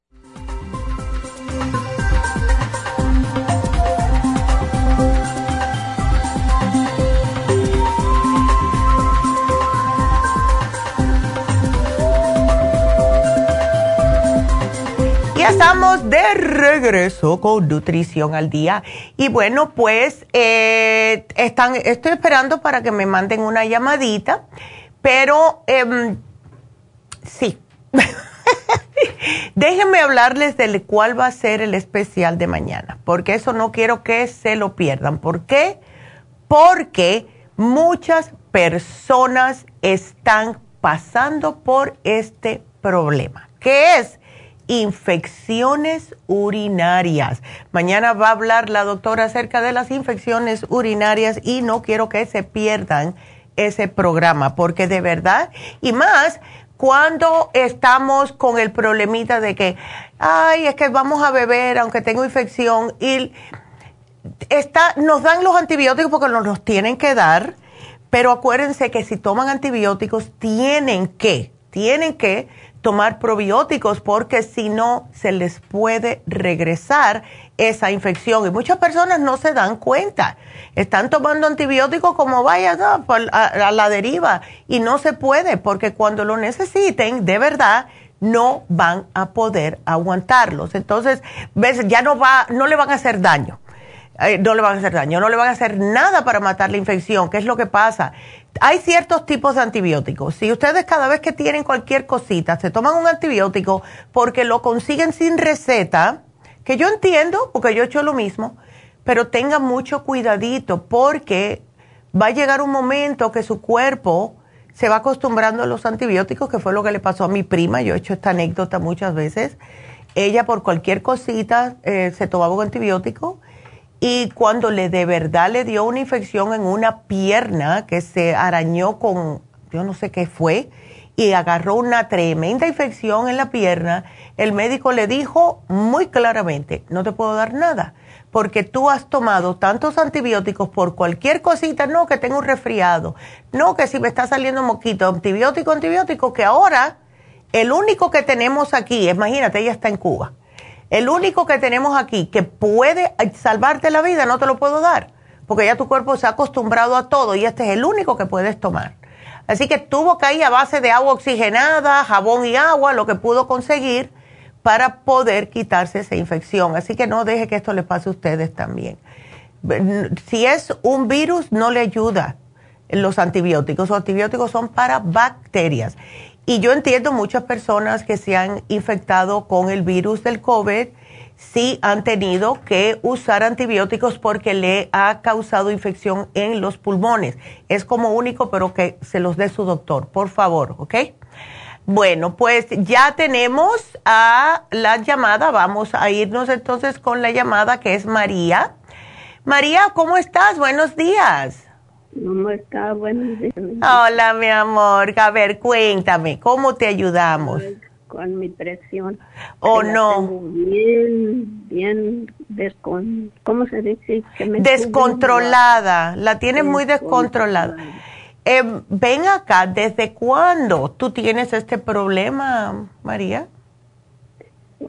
Estamos de regreso con Nutrición al Día. Y bueno, pues eh, están, estoy esperando para que me manden una llamadita, pero em, sí. Déjenme hablarles del cuál va a ser el especial de mañana, porque eso no quiero que se lo pierdan. ¿Por qué? Porque muchas personas están pasando por este problema, que es infecciones urinarias. Mañana va a hablar la doctora acerca de las infecciones urinarias y no quiero que se pierdan ese programa, porque de verdad, y más cuando estamos con el problemita de que, ay, es que vamos a beber aunque tengo infección y está, nos dan los antibióticos porque nos los tienen que dar, pero acuérdense que si toman antibióticos tienen que, tienen que tomar probióticos porque si no se les puede regresar esa infección y muchas personas no se dan cuenta. Están tomando antibióticos como vaya a, la deriva y no se puede porque cuando lo necesiten de verdad no van a poder aguantarlos. Entonces, ves, ya no va, no le van a hacer daño. Eh, no le van a hacer daño, no le van a hacer nada para matar la infección. ¿Qué es lo que pasa? hay ciertos tipos de antibióticos. Si ustedes cada vez que tienen cualquier cosita se toman un antibiótico porque lo consiguen sin receta, que yo entiendo, porque yo he hecho lo mismo, pero tengan mucho cuidadito porque va a llegar un momento que su cuerpo se va acostumbrando a los antibióticos, que fue lo que le pasó a mi prima. Yo he hecho esta anécdota muchas veces. Ella por cualquier cosita eh, se tomaba un antibiótico y cuando le de verdad le dio una infección en una pierna que se arañó con, yo no sé qué fue, y agarró una tremenda infección en la pierna, el médico le dijo muy claramente, no te puedo dar nada, porque tú has tomado tantos antibióticos por cualquier cosita, no que tengo un resfriado, no que si me está saliendo moquito, antibiótico, antibiótico, que ahora el único que tenemos aquí, imagínate, ella está en Cuba el único que tenemos aquí que puede salvarte la vida no te lo puedo dar, porque ya tu cuerpo se ha acostumbrado a todo y este es el único que puedes tomar. Así que tuvo que ir a base de agua oxigenada, jabón y agua, lo que pudo conseguir para poder quitarse esa infección. Así que no deje que esto le pase a ustedes también. Si es un virus, no le ayuda los antibióticos. Los antibióticos son para bacterias. Y yo entiendo muchas personas que se han infectado con el virus del COVID, sí han tenido que usar antibióticos porque le ha causado infección en los pulmones. Es como único, pero que se los dé su doctor, por favor, ¿ok? Bueno, pues ya tenemos a la llamada. Vamos a irnos entonces con la llamada que es María. María, ¿cómo estás? Buenos días. ¿Cómo está? Buenos días. Hola, mi amor. A ver, cuéntame, ¿cómo te ayudamos? Con mi presión. ¿O no? bien, bien, descon ¿cómo se dice? descontrolada. La tienes muy descontrolada. Eh, ven acá, ¿desde cuándo tú tienes este problema, María?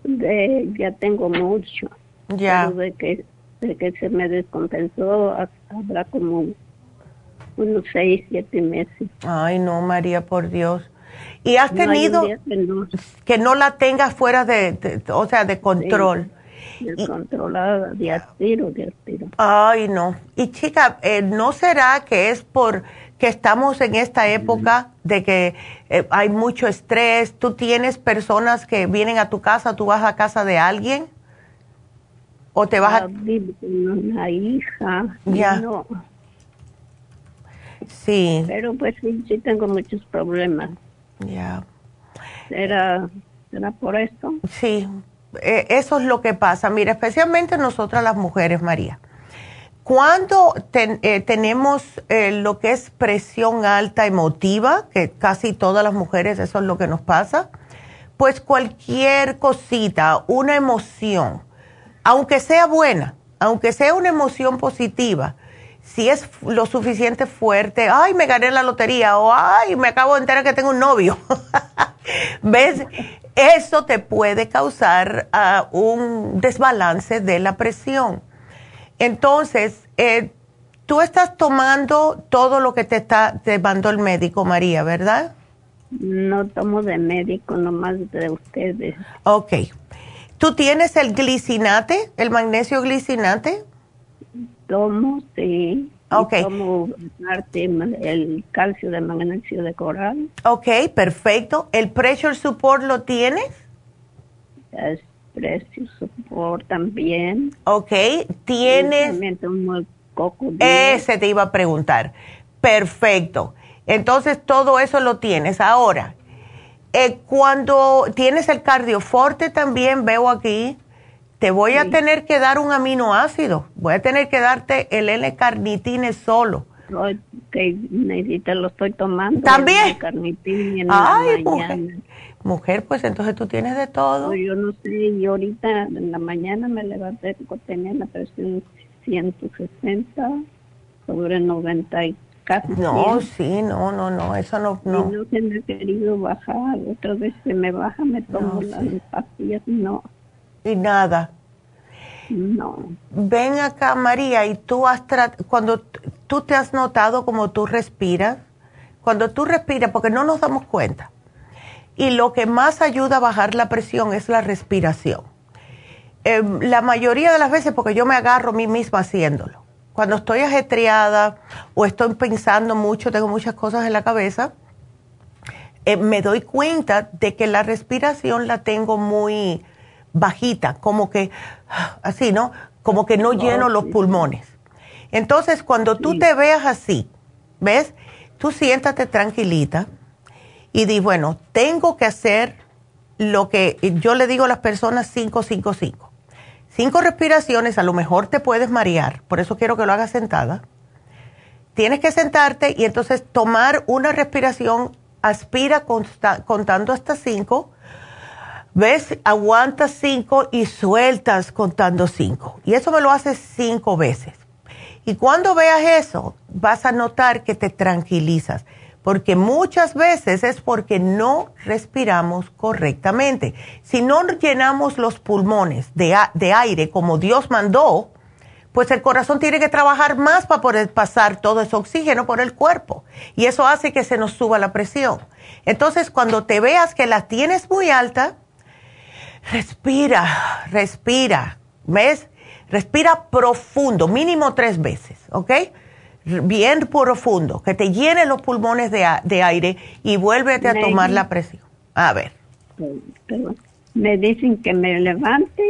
ya tengo mucho. Ya. de que, de que se me descompensó, habrá como unos seis, siete meses. Ay, no, María, por Dios. ¿Y has tenido que no. la tengas fuera de, o sea, de control? descontrolada, de tiro, de. Ay, no. Y chica, eh, ¿no será que es por que estamos en esta época de que eh, hay mucho estrés? ¿Tú tienes personas que vienen a tu casa, tú vas a casa de alguien? ¿O te vas a...? Ah, una hija. Ya. No Sí. Pero pues sí, sí tengo muchos problemas. Ya. ¿Era, por esto? Sí, eh, eso es lo que pasa. Mira, especialmente nosotras las mujeres, María. Cuando eh, tenemos eh, lo que es presión alta emotiva, que casi todas las mujeres eso es lo que nos pasa, pues cualquier cosita, una emoción, aunque sea buena, aunque sea una emoción positiva, si es lo suficiente fuerte, ay, me gané la lotería o ay, me acabo de enterar que tengo un novio. ¿Ves? Eso te puede causar ah, un desbalance de la presión. Entonces, eh, tú estás tomando todo lo que te, está, te mandó el médico, María, ¿verdad? No tomo de médico, nomás de ustedes. Ok. ¿Tú tienes el glicinate, el magnesio glicinate? Tomo, sí. Ok. Tomo el calcio de magnesio de coral. Ok, perfecto. ¿El pressure support lo tienes? El pressure support también. Ok, ¿tienes? Ese te iba a preguntar. Perfecto. Entonces todo eso lo tienes. Ahora, eh, cuando tienes el cardioforte también veo aquí, te voy a tener que dar un aminoácido. Voy a tener que darte el L-carnitine solo. Que necesito, lo estoy tomando. También. Ay, mujer. mujer. pues entonces tú tienes de todo. yo no sé, yo ahorita en la mañana me levanté, tenía la presión 160 sobre 90 y casi. No, sí, no, no, no, eso no. No, no se me ha querido bajar, otra vez se me baja, me tomo las pastillas, no y nada. No. Ven acá, María, y tú has cuando tú te has notado como tú respiras, cuando tú respiras, porque no nos damos cuenta. Y lo que más ayuda a bajar la presión es la respiración. Em, la mayoría de las veces, porque yo me agarro a mí misma haciéndolo. Cuando estoy ajetreada o estoy pensando mucho, tengo muchas cosas en la cabeza, eh, me doy cuenta de que la respiración la tengo muy bajita, como que así, ¿no? Como que no lleno los pulmones. Entonces, cuando tú te veas así, ¿ves? Tú siéntate tranquilita y di, bueno, tengo que hacer lo que yo le digo a las personas 5, 5, 5. Cinco respiraciones, a lo mejor te puedes marear, por eso quiero que lo hagas sentada. Tienes que sentarte y entonces tomar una respiración, aspira contando hasta cinco ¿Ves? Aguantas cinco y sueltas contando cinco. Y eso me lo haces cinco veces. Y cuando veas eso, vas a notar que te tranquilizas, porque muchas veces es porque no respiramos correctamente. Si no llenamos los pulmones de, de aire como Dios mandó, pues el corazón tiene que trabajar más para poder pasar todo ese oxígeno por el cuerpo. Y eso hace que se nos suba la presión. Entonces, cuando te veas que la tienes muy alta, Respira, respira, ¿ves? Respira profundo, mínimo tres veces, ¿ok? Bien profundo, que te llene los pulmones de, aire y vuélvete a tomar la presión. A ver. Me dicen que me levante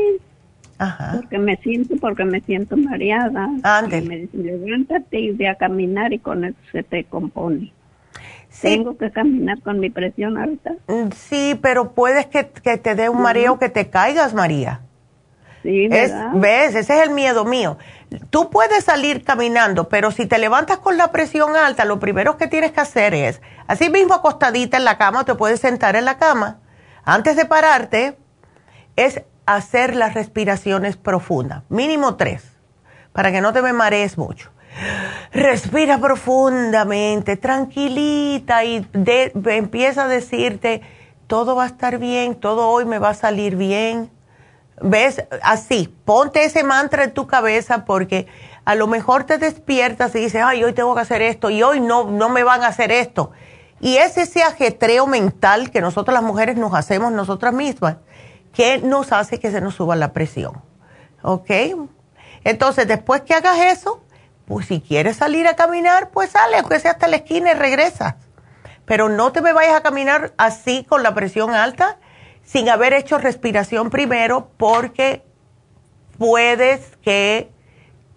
Ajá. porque me siento, porque me siento mareada. Ándale. Me dicen, levántate y ve a caminar y con eso se te compone. ¿Tengo que caminar con mi presión alta? Mm, sí, pero puedes que, te dé un mareo, que te caigas, María. Sí, ¿verdad? ¿Ves? Ese es el miedo mío. Tú puedes salir caminando, pero si te levantas con la presión alta, lo primero que tienes que hacer es, así mismo acostadita en la cama, te puedes sentar en la cama, antes de pararte, es hacer las respiraciones profundas, mínimo tres, para que no te me marees mucho. Respira profundamente, tranquilita y empieza a decirte, todo va a estar bien, todo hoy me va a salir bien. ¿Ves? Así, ponte ese mantra en tu cabeza porque a lo mejor te despiertas y dices, ay, hoy tengo que hacer esto y hoy no, no me van a hacer esto. Y es ese ajetreo mental que nosotros las mujeres nos hacemos nosotras mismas que nos hace que se nos suba la presión. ¿Ok? Entonces, después que hagas eso, pues si quieres salir a caminar, pues sale, aunque sea hasta la esquina y regresas. Pero no te me vayas a caminar así con la presión alta, sin haber hecho respiración primero, porque puedes que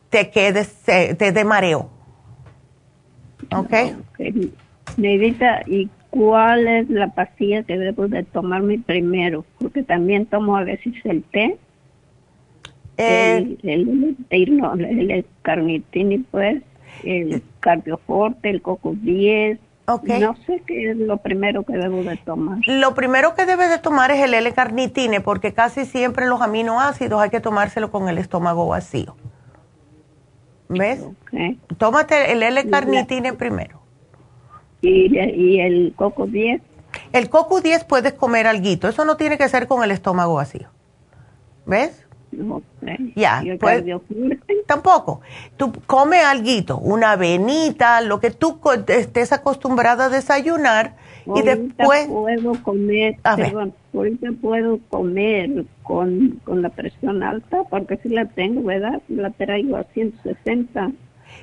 te quedes, te, dé mareo. ¿Ok? okay. Neidita, ¿y cuál es la pastilla que debo de tomarme primero? Porque también tomo a veces el té eh, el, el, no, el, carnitini, pues, el cardioforte, el coco 10. No sé qué es lo primero que debo de tomar. Lo primero que debes de tomar es el L-carnitine, porque casi siempre los aminoácidos hay que tomárselo con el estómago vacío. ¿Ves? Tómate el L-carnitine primero. ¿Y, ¿Y el coco 10? El coco 10 puedes comer alguito. Eso no tiene que ser con el estómago vacío. ¿Ves? Ya, pues, tampoco. Tú come algo, una avenita, lo que tú estés acostumbrada a desayunar y después puedo comer, perdón, ahorita puedo comer con, con la presión alta porque si la tengo, ¿verdad? La traigo a 160.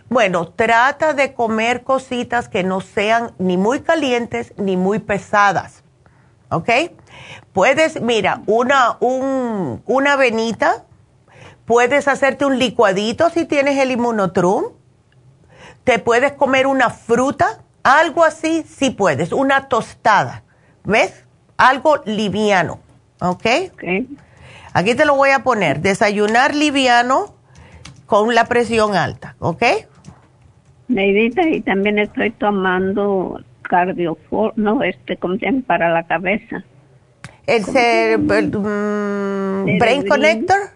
Bueno, trata de comer cositas que no sean ni muy calientes ni muy pesadas. ¿Ok? Puedes, mira, una, un, una avenita, puedes hacerte un licuadito si tienes el inmunotrum, te puedes comer una fruta, algo así, si puedes, una tostada, ¿ves? Algo liviano, ¿ok? Aquí te lo voy a poner, desayunar liviano con la presión alta, ¿ok? Neidita, y también estoy tomando cardiofor, no, este. Para la cabeza. ¿El, ser, mm, Brain Connector?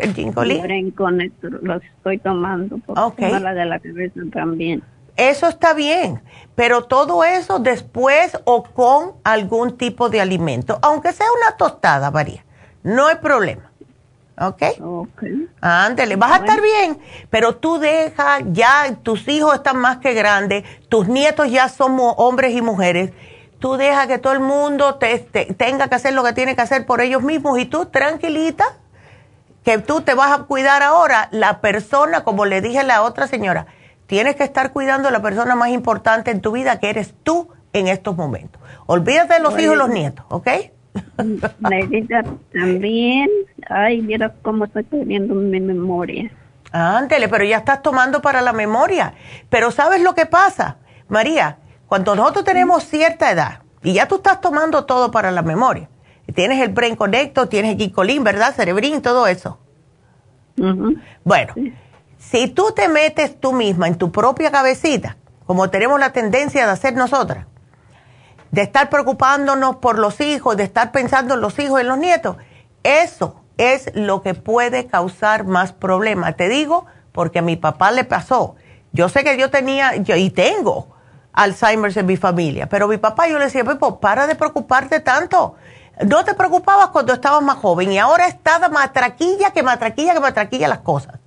¿El Brain Connector, lo estoy tomando porque la de la cabeza también. Eso está bien, pero todo eso después o con algún tipo de alimento, aunque sea una tostada, María, no hay problema. ¿Ok? Ok. Ándale, vas a estar bien, pero tú deja, ya tus hijos están más que grandes, tus nietos ya somos hombres y mujeres, tú deja que todo el mundo te, tenga que hacer lo que tiene que hacer por ellos mismos y tú tranquilita, que tú te vas a cuidar ahora, la persona, como le dije a la otra señora, tienes que estar cuidando a la persona más importante en tu vida, que eres tú en estos momentos. Olvídate de los hijos y los nietos, ¿ok? Neidita, también, ay, mira cómo estoy teniendo mi memoria. Ándele, pero ya estás tomando para la memoria. Pero ¿sabes lo que pasa, María? Cuando nosotros tenemos cierta edad y ya tú estás tomando todo para la memoria, tienes el Brain Connecto, tienes el Gicolín, ¿verdad? Cerebrín, todo eso. Bueno, si tú te metes tú misma en tu propia cabecita, como tenemos la tendencia de hacer nosotras, de estar preocupándonos por los hijos, de estar pensando en los hijos y en los nietos, eso es lo que puede causar más problemas. Te digo, porque a mi papá le pasó. Yo sé que yo tenía, yo y tengo Alzheimer's en mi familia, pero mi papá yo le decía, Pepo, para de preocuparte tanto. No te preocupabas cuando estabas más joven y ahora estás matraquilla que matraquilla que matraquilla las cosas.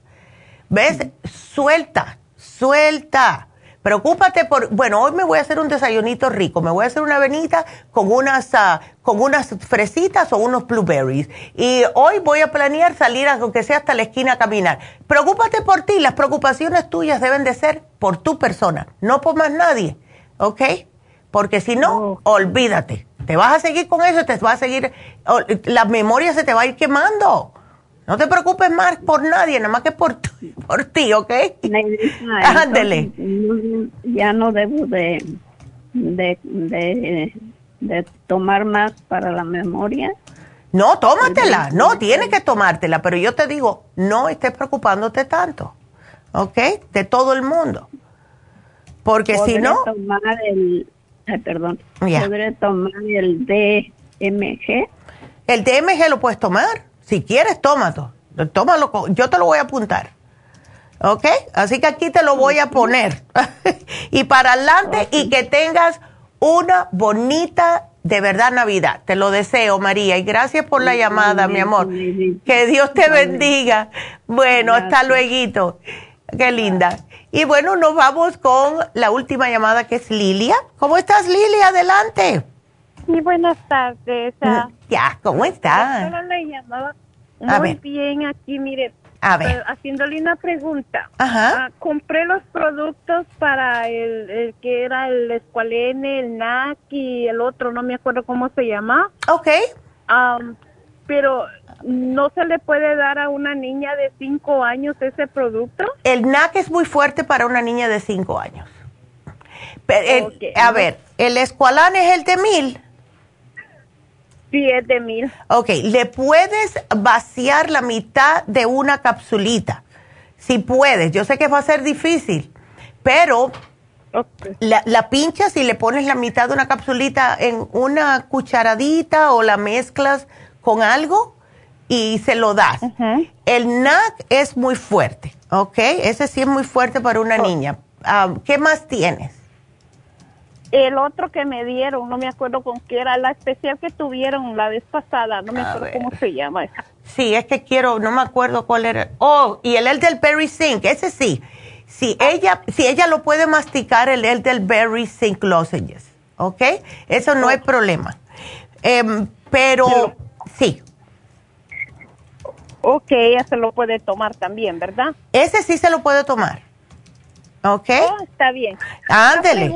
¿Ves? Suelta, suelta. Preocúpate por, bueno, hoy me voy a hacer un desayunito rico, me voy a hacer una avenita con unas, ah, con unas fresitas o unos blueberries. Y hoy voy a planear salir, aunque sea hasta la esquina a caminar. Preocúpate por ti, las preocupaciones tuyas deben de ser por tu persona, no por más nadie, ¿ok? Porque si no, olvídate, te vas a seguir con eso, te vas a seguir, la memoria se te va a ir quemando. No te preocupes más por nadie, nada más que por, por ti, ¿ok? Ándele. Ya no debo de, de, de, tomar más para la memoria. No, tómatela, no, tienes que tomártela, pero yo te digo, no estés preocupándote tanto, ¿ok? De todo el mundo. Porque si no... tomar el, perdón, ¿podré tomar el DMG? El DMG lo puedes tomar. Si quieres, tómalo. Tómalo, yo te lo voy a apuntar. ¿Ok? Así que aquí te lo voy a poner. y para adelante y que tengas una bonita, de verdad, Navidad. Te lo deseo, María. Y gracias por la llamada, mi amor. Que Dios te bendiga. Bueno, hasta luego. Qué linda. Y bueno, nos vamos con la última llamada que es Lilia. ¿Cómo estás, Lilia? Adelante. Sí, buenas tardes. Ya, ¿cómo estás? Muy bien, aquí, mire. A ver. Haciéndole una pregunta. Ajá. Ah, compré los productos para el, que era el escualene, el NAC y el otro, no me acuerdo cómo se llama. Ok. pero no se le puede dar a una niña de 5 años ese producto. El NAC es muy fuerte para una niña de 5 años. a ver, el escualane es el de mil. Siete mil. Ok, le puedes vaciar la mitad de una capsulita. Si puedes, yo sé que va a ser difícil, pero la, la, pinchas y le pones la mitad de una capsulita en una cucharadita o la mezclas con algo y se lo das. El NAC es muy fuerte, ¿ok? Ese sí es muy fuerte para una oh. niña. Ah, ¿Qué más tienes? El otro que me dieron, no me acuerdo con qué era, la especial que tuvieron la vez pasada, no me acuerdo cómo se llama esa. Sí, es que quiero, no me acuerdo cuál era. Oh, y el el del Berry Zinc, ese sí. Si ella, si ella lo puede masticar, el el del Berry Zinc lozenges, ¿ok? Eso no hay problema. Em, pero, sí. Ok, ella se lo puede tomar también, ¿verdad? Ese sí se lo puede tomar. ¿Ok? Oh, está bien. Ándele.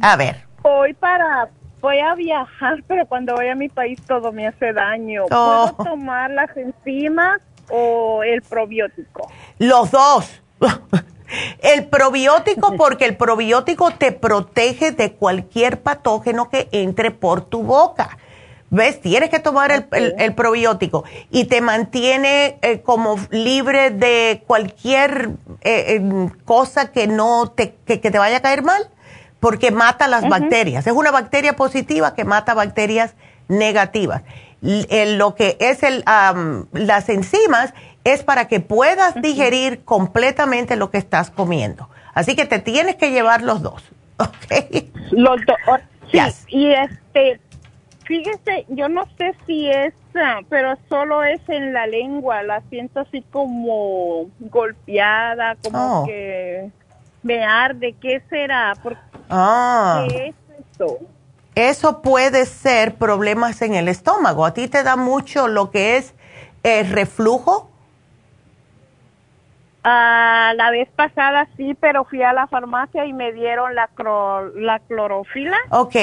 A ver. Voy para, voy a viajar, pero cuando voy a mi país todo me hace daño. ¿Puedo tomar las enzimas o el probiótico? Los dos. el probiótico porque el probiótico te protege de cualquier patógeno que entre por tu boca. ¿Ves? Tienes que tomar el, probiótico y te mantiene eh, como libre de cualquier eh, cosa que no te, que, te vaya a caer mal, porque mata las bacterias. Es una bacteria positiva que mata bacterias negativas. lo que es el, las enzimas es para que puedas digerir completamente lo que estás comiendo. Así que te tienes que llevar los dos. ¿Ok? Los dos. Sí, y este, Fíjese, yo no sé si es, ah, pero solo es en la lengua, la siento así como golpeada, como oh. que me arde, ¿qué será? ah. ¿Qué es eso? Eso puede ser problemas en el estómago. ¿A ti te da mucho lo que es el reflujo? Ah, la vez pasada sí, pero fui a la farmacia y me dieron la, la clorofila. Ok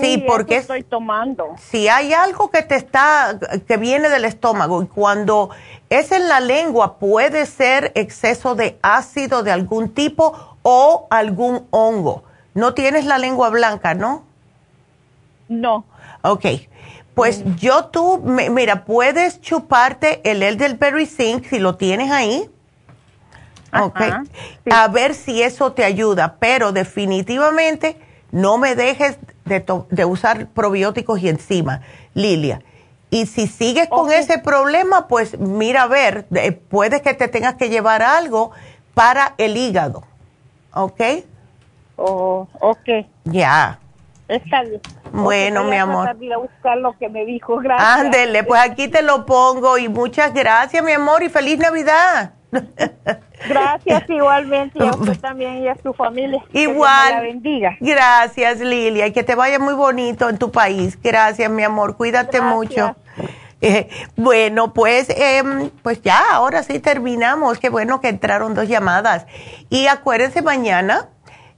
sí, porque estoy tomando. Si hay algo que te está, que viene del estómago y cuando es en la lengua puede ser exceso de ácido de algún tipo o algún hongo. No tienes la lengua blanca, ¿no? No. Ok. Pues mm. yo tú, mira, puedes chuparte el elderberry zinc si lo tienes ahí. Ok. A ver si eso te ayuda, pero definitivamente no me dejes de, usar probióticos y encima, Lilia. Y si sigues con ese problema, pues mira a ver, puede que te tengas que llevar algo para el hígado. ¿Ok? Oh, ok. Ya. Está bien. Bueno, mi amor. a buscar lo que me dijo. Gracias. Ándele, pues aquí te lo pongo y muchas gracias, mi amor, y feliz Navidad. Gracias igualmente y a usted también y a su familia. Igual. Que la bendiga. Gracias Lilia y que te vaya muy bonito en tu país. Gracias mi amor, cuídate mucho. Eh, bueno, pues, em, pues ya, ahora sí terminamos. Qué bueno que entraron dos llamadas. Y acuérdense mañana.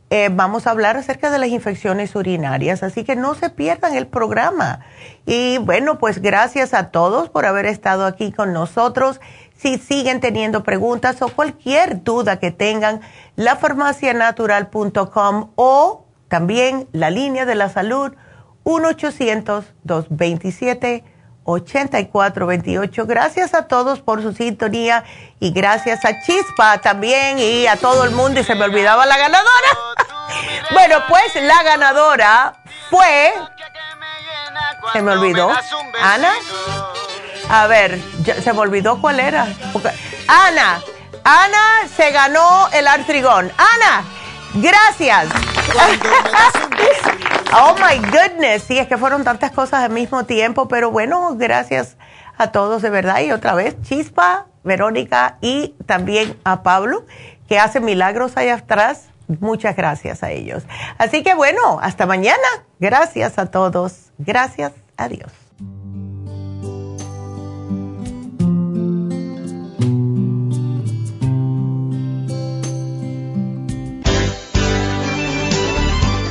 Eh, vamos a hablar acerca de las infecciones urinarias, así que no se pierdan el programa. Y bueno, pues gracias a todos por haber estado aquí con nosotros. Si siguen teniendo preguntas o cualquier duda que tengan, lafarmacianatural.com o también la línea de la salud 1-800-227-8428. Gracias a todos por su sintonía y gracias a Chispa también y a todo el mundo. Y se me olvidaba la ganadora. bueno, pues la ganadora fue... Se me olvidó. Ana. A ver, se me olvidó cuál era. Ana, Ana se ganó el artrigón. Ana, gracias. oh my goodness, sí, es que fueron tantas cosas al mismo tiempo, pero bueno, gracias a todos de verdad. Y otra vez, Chispa, Verónica y también a Pablo, que hace milagros allá atrás. Muchas gracias a ellos. Así que bueno, hasta mañana. Gracias a todos. Gracias. Adiós.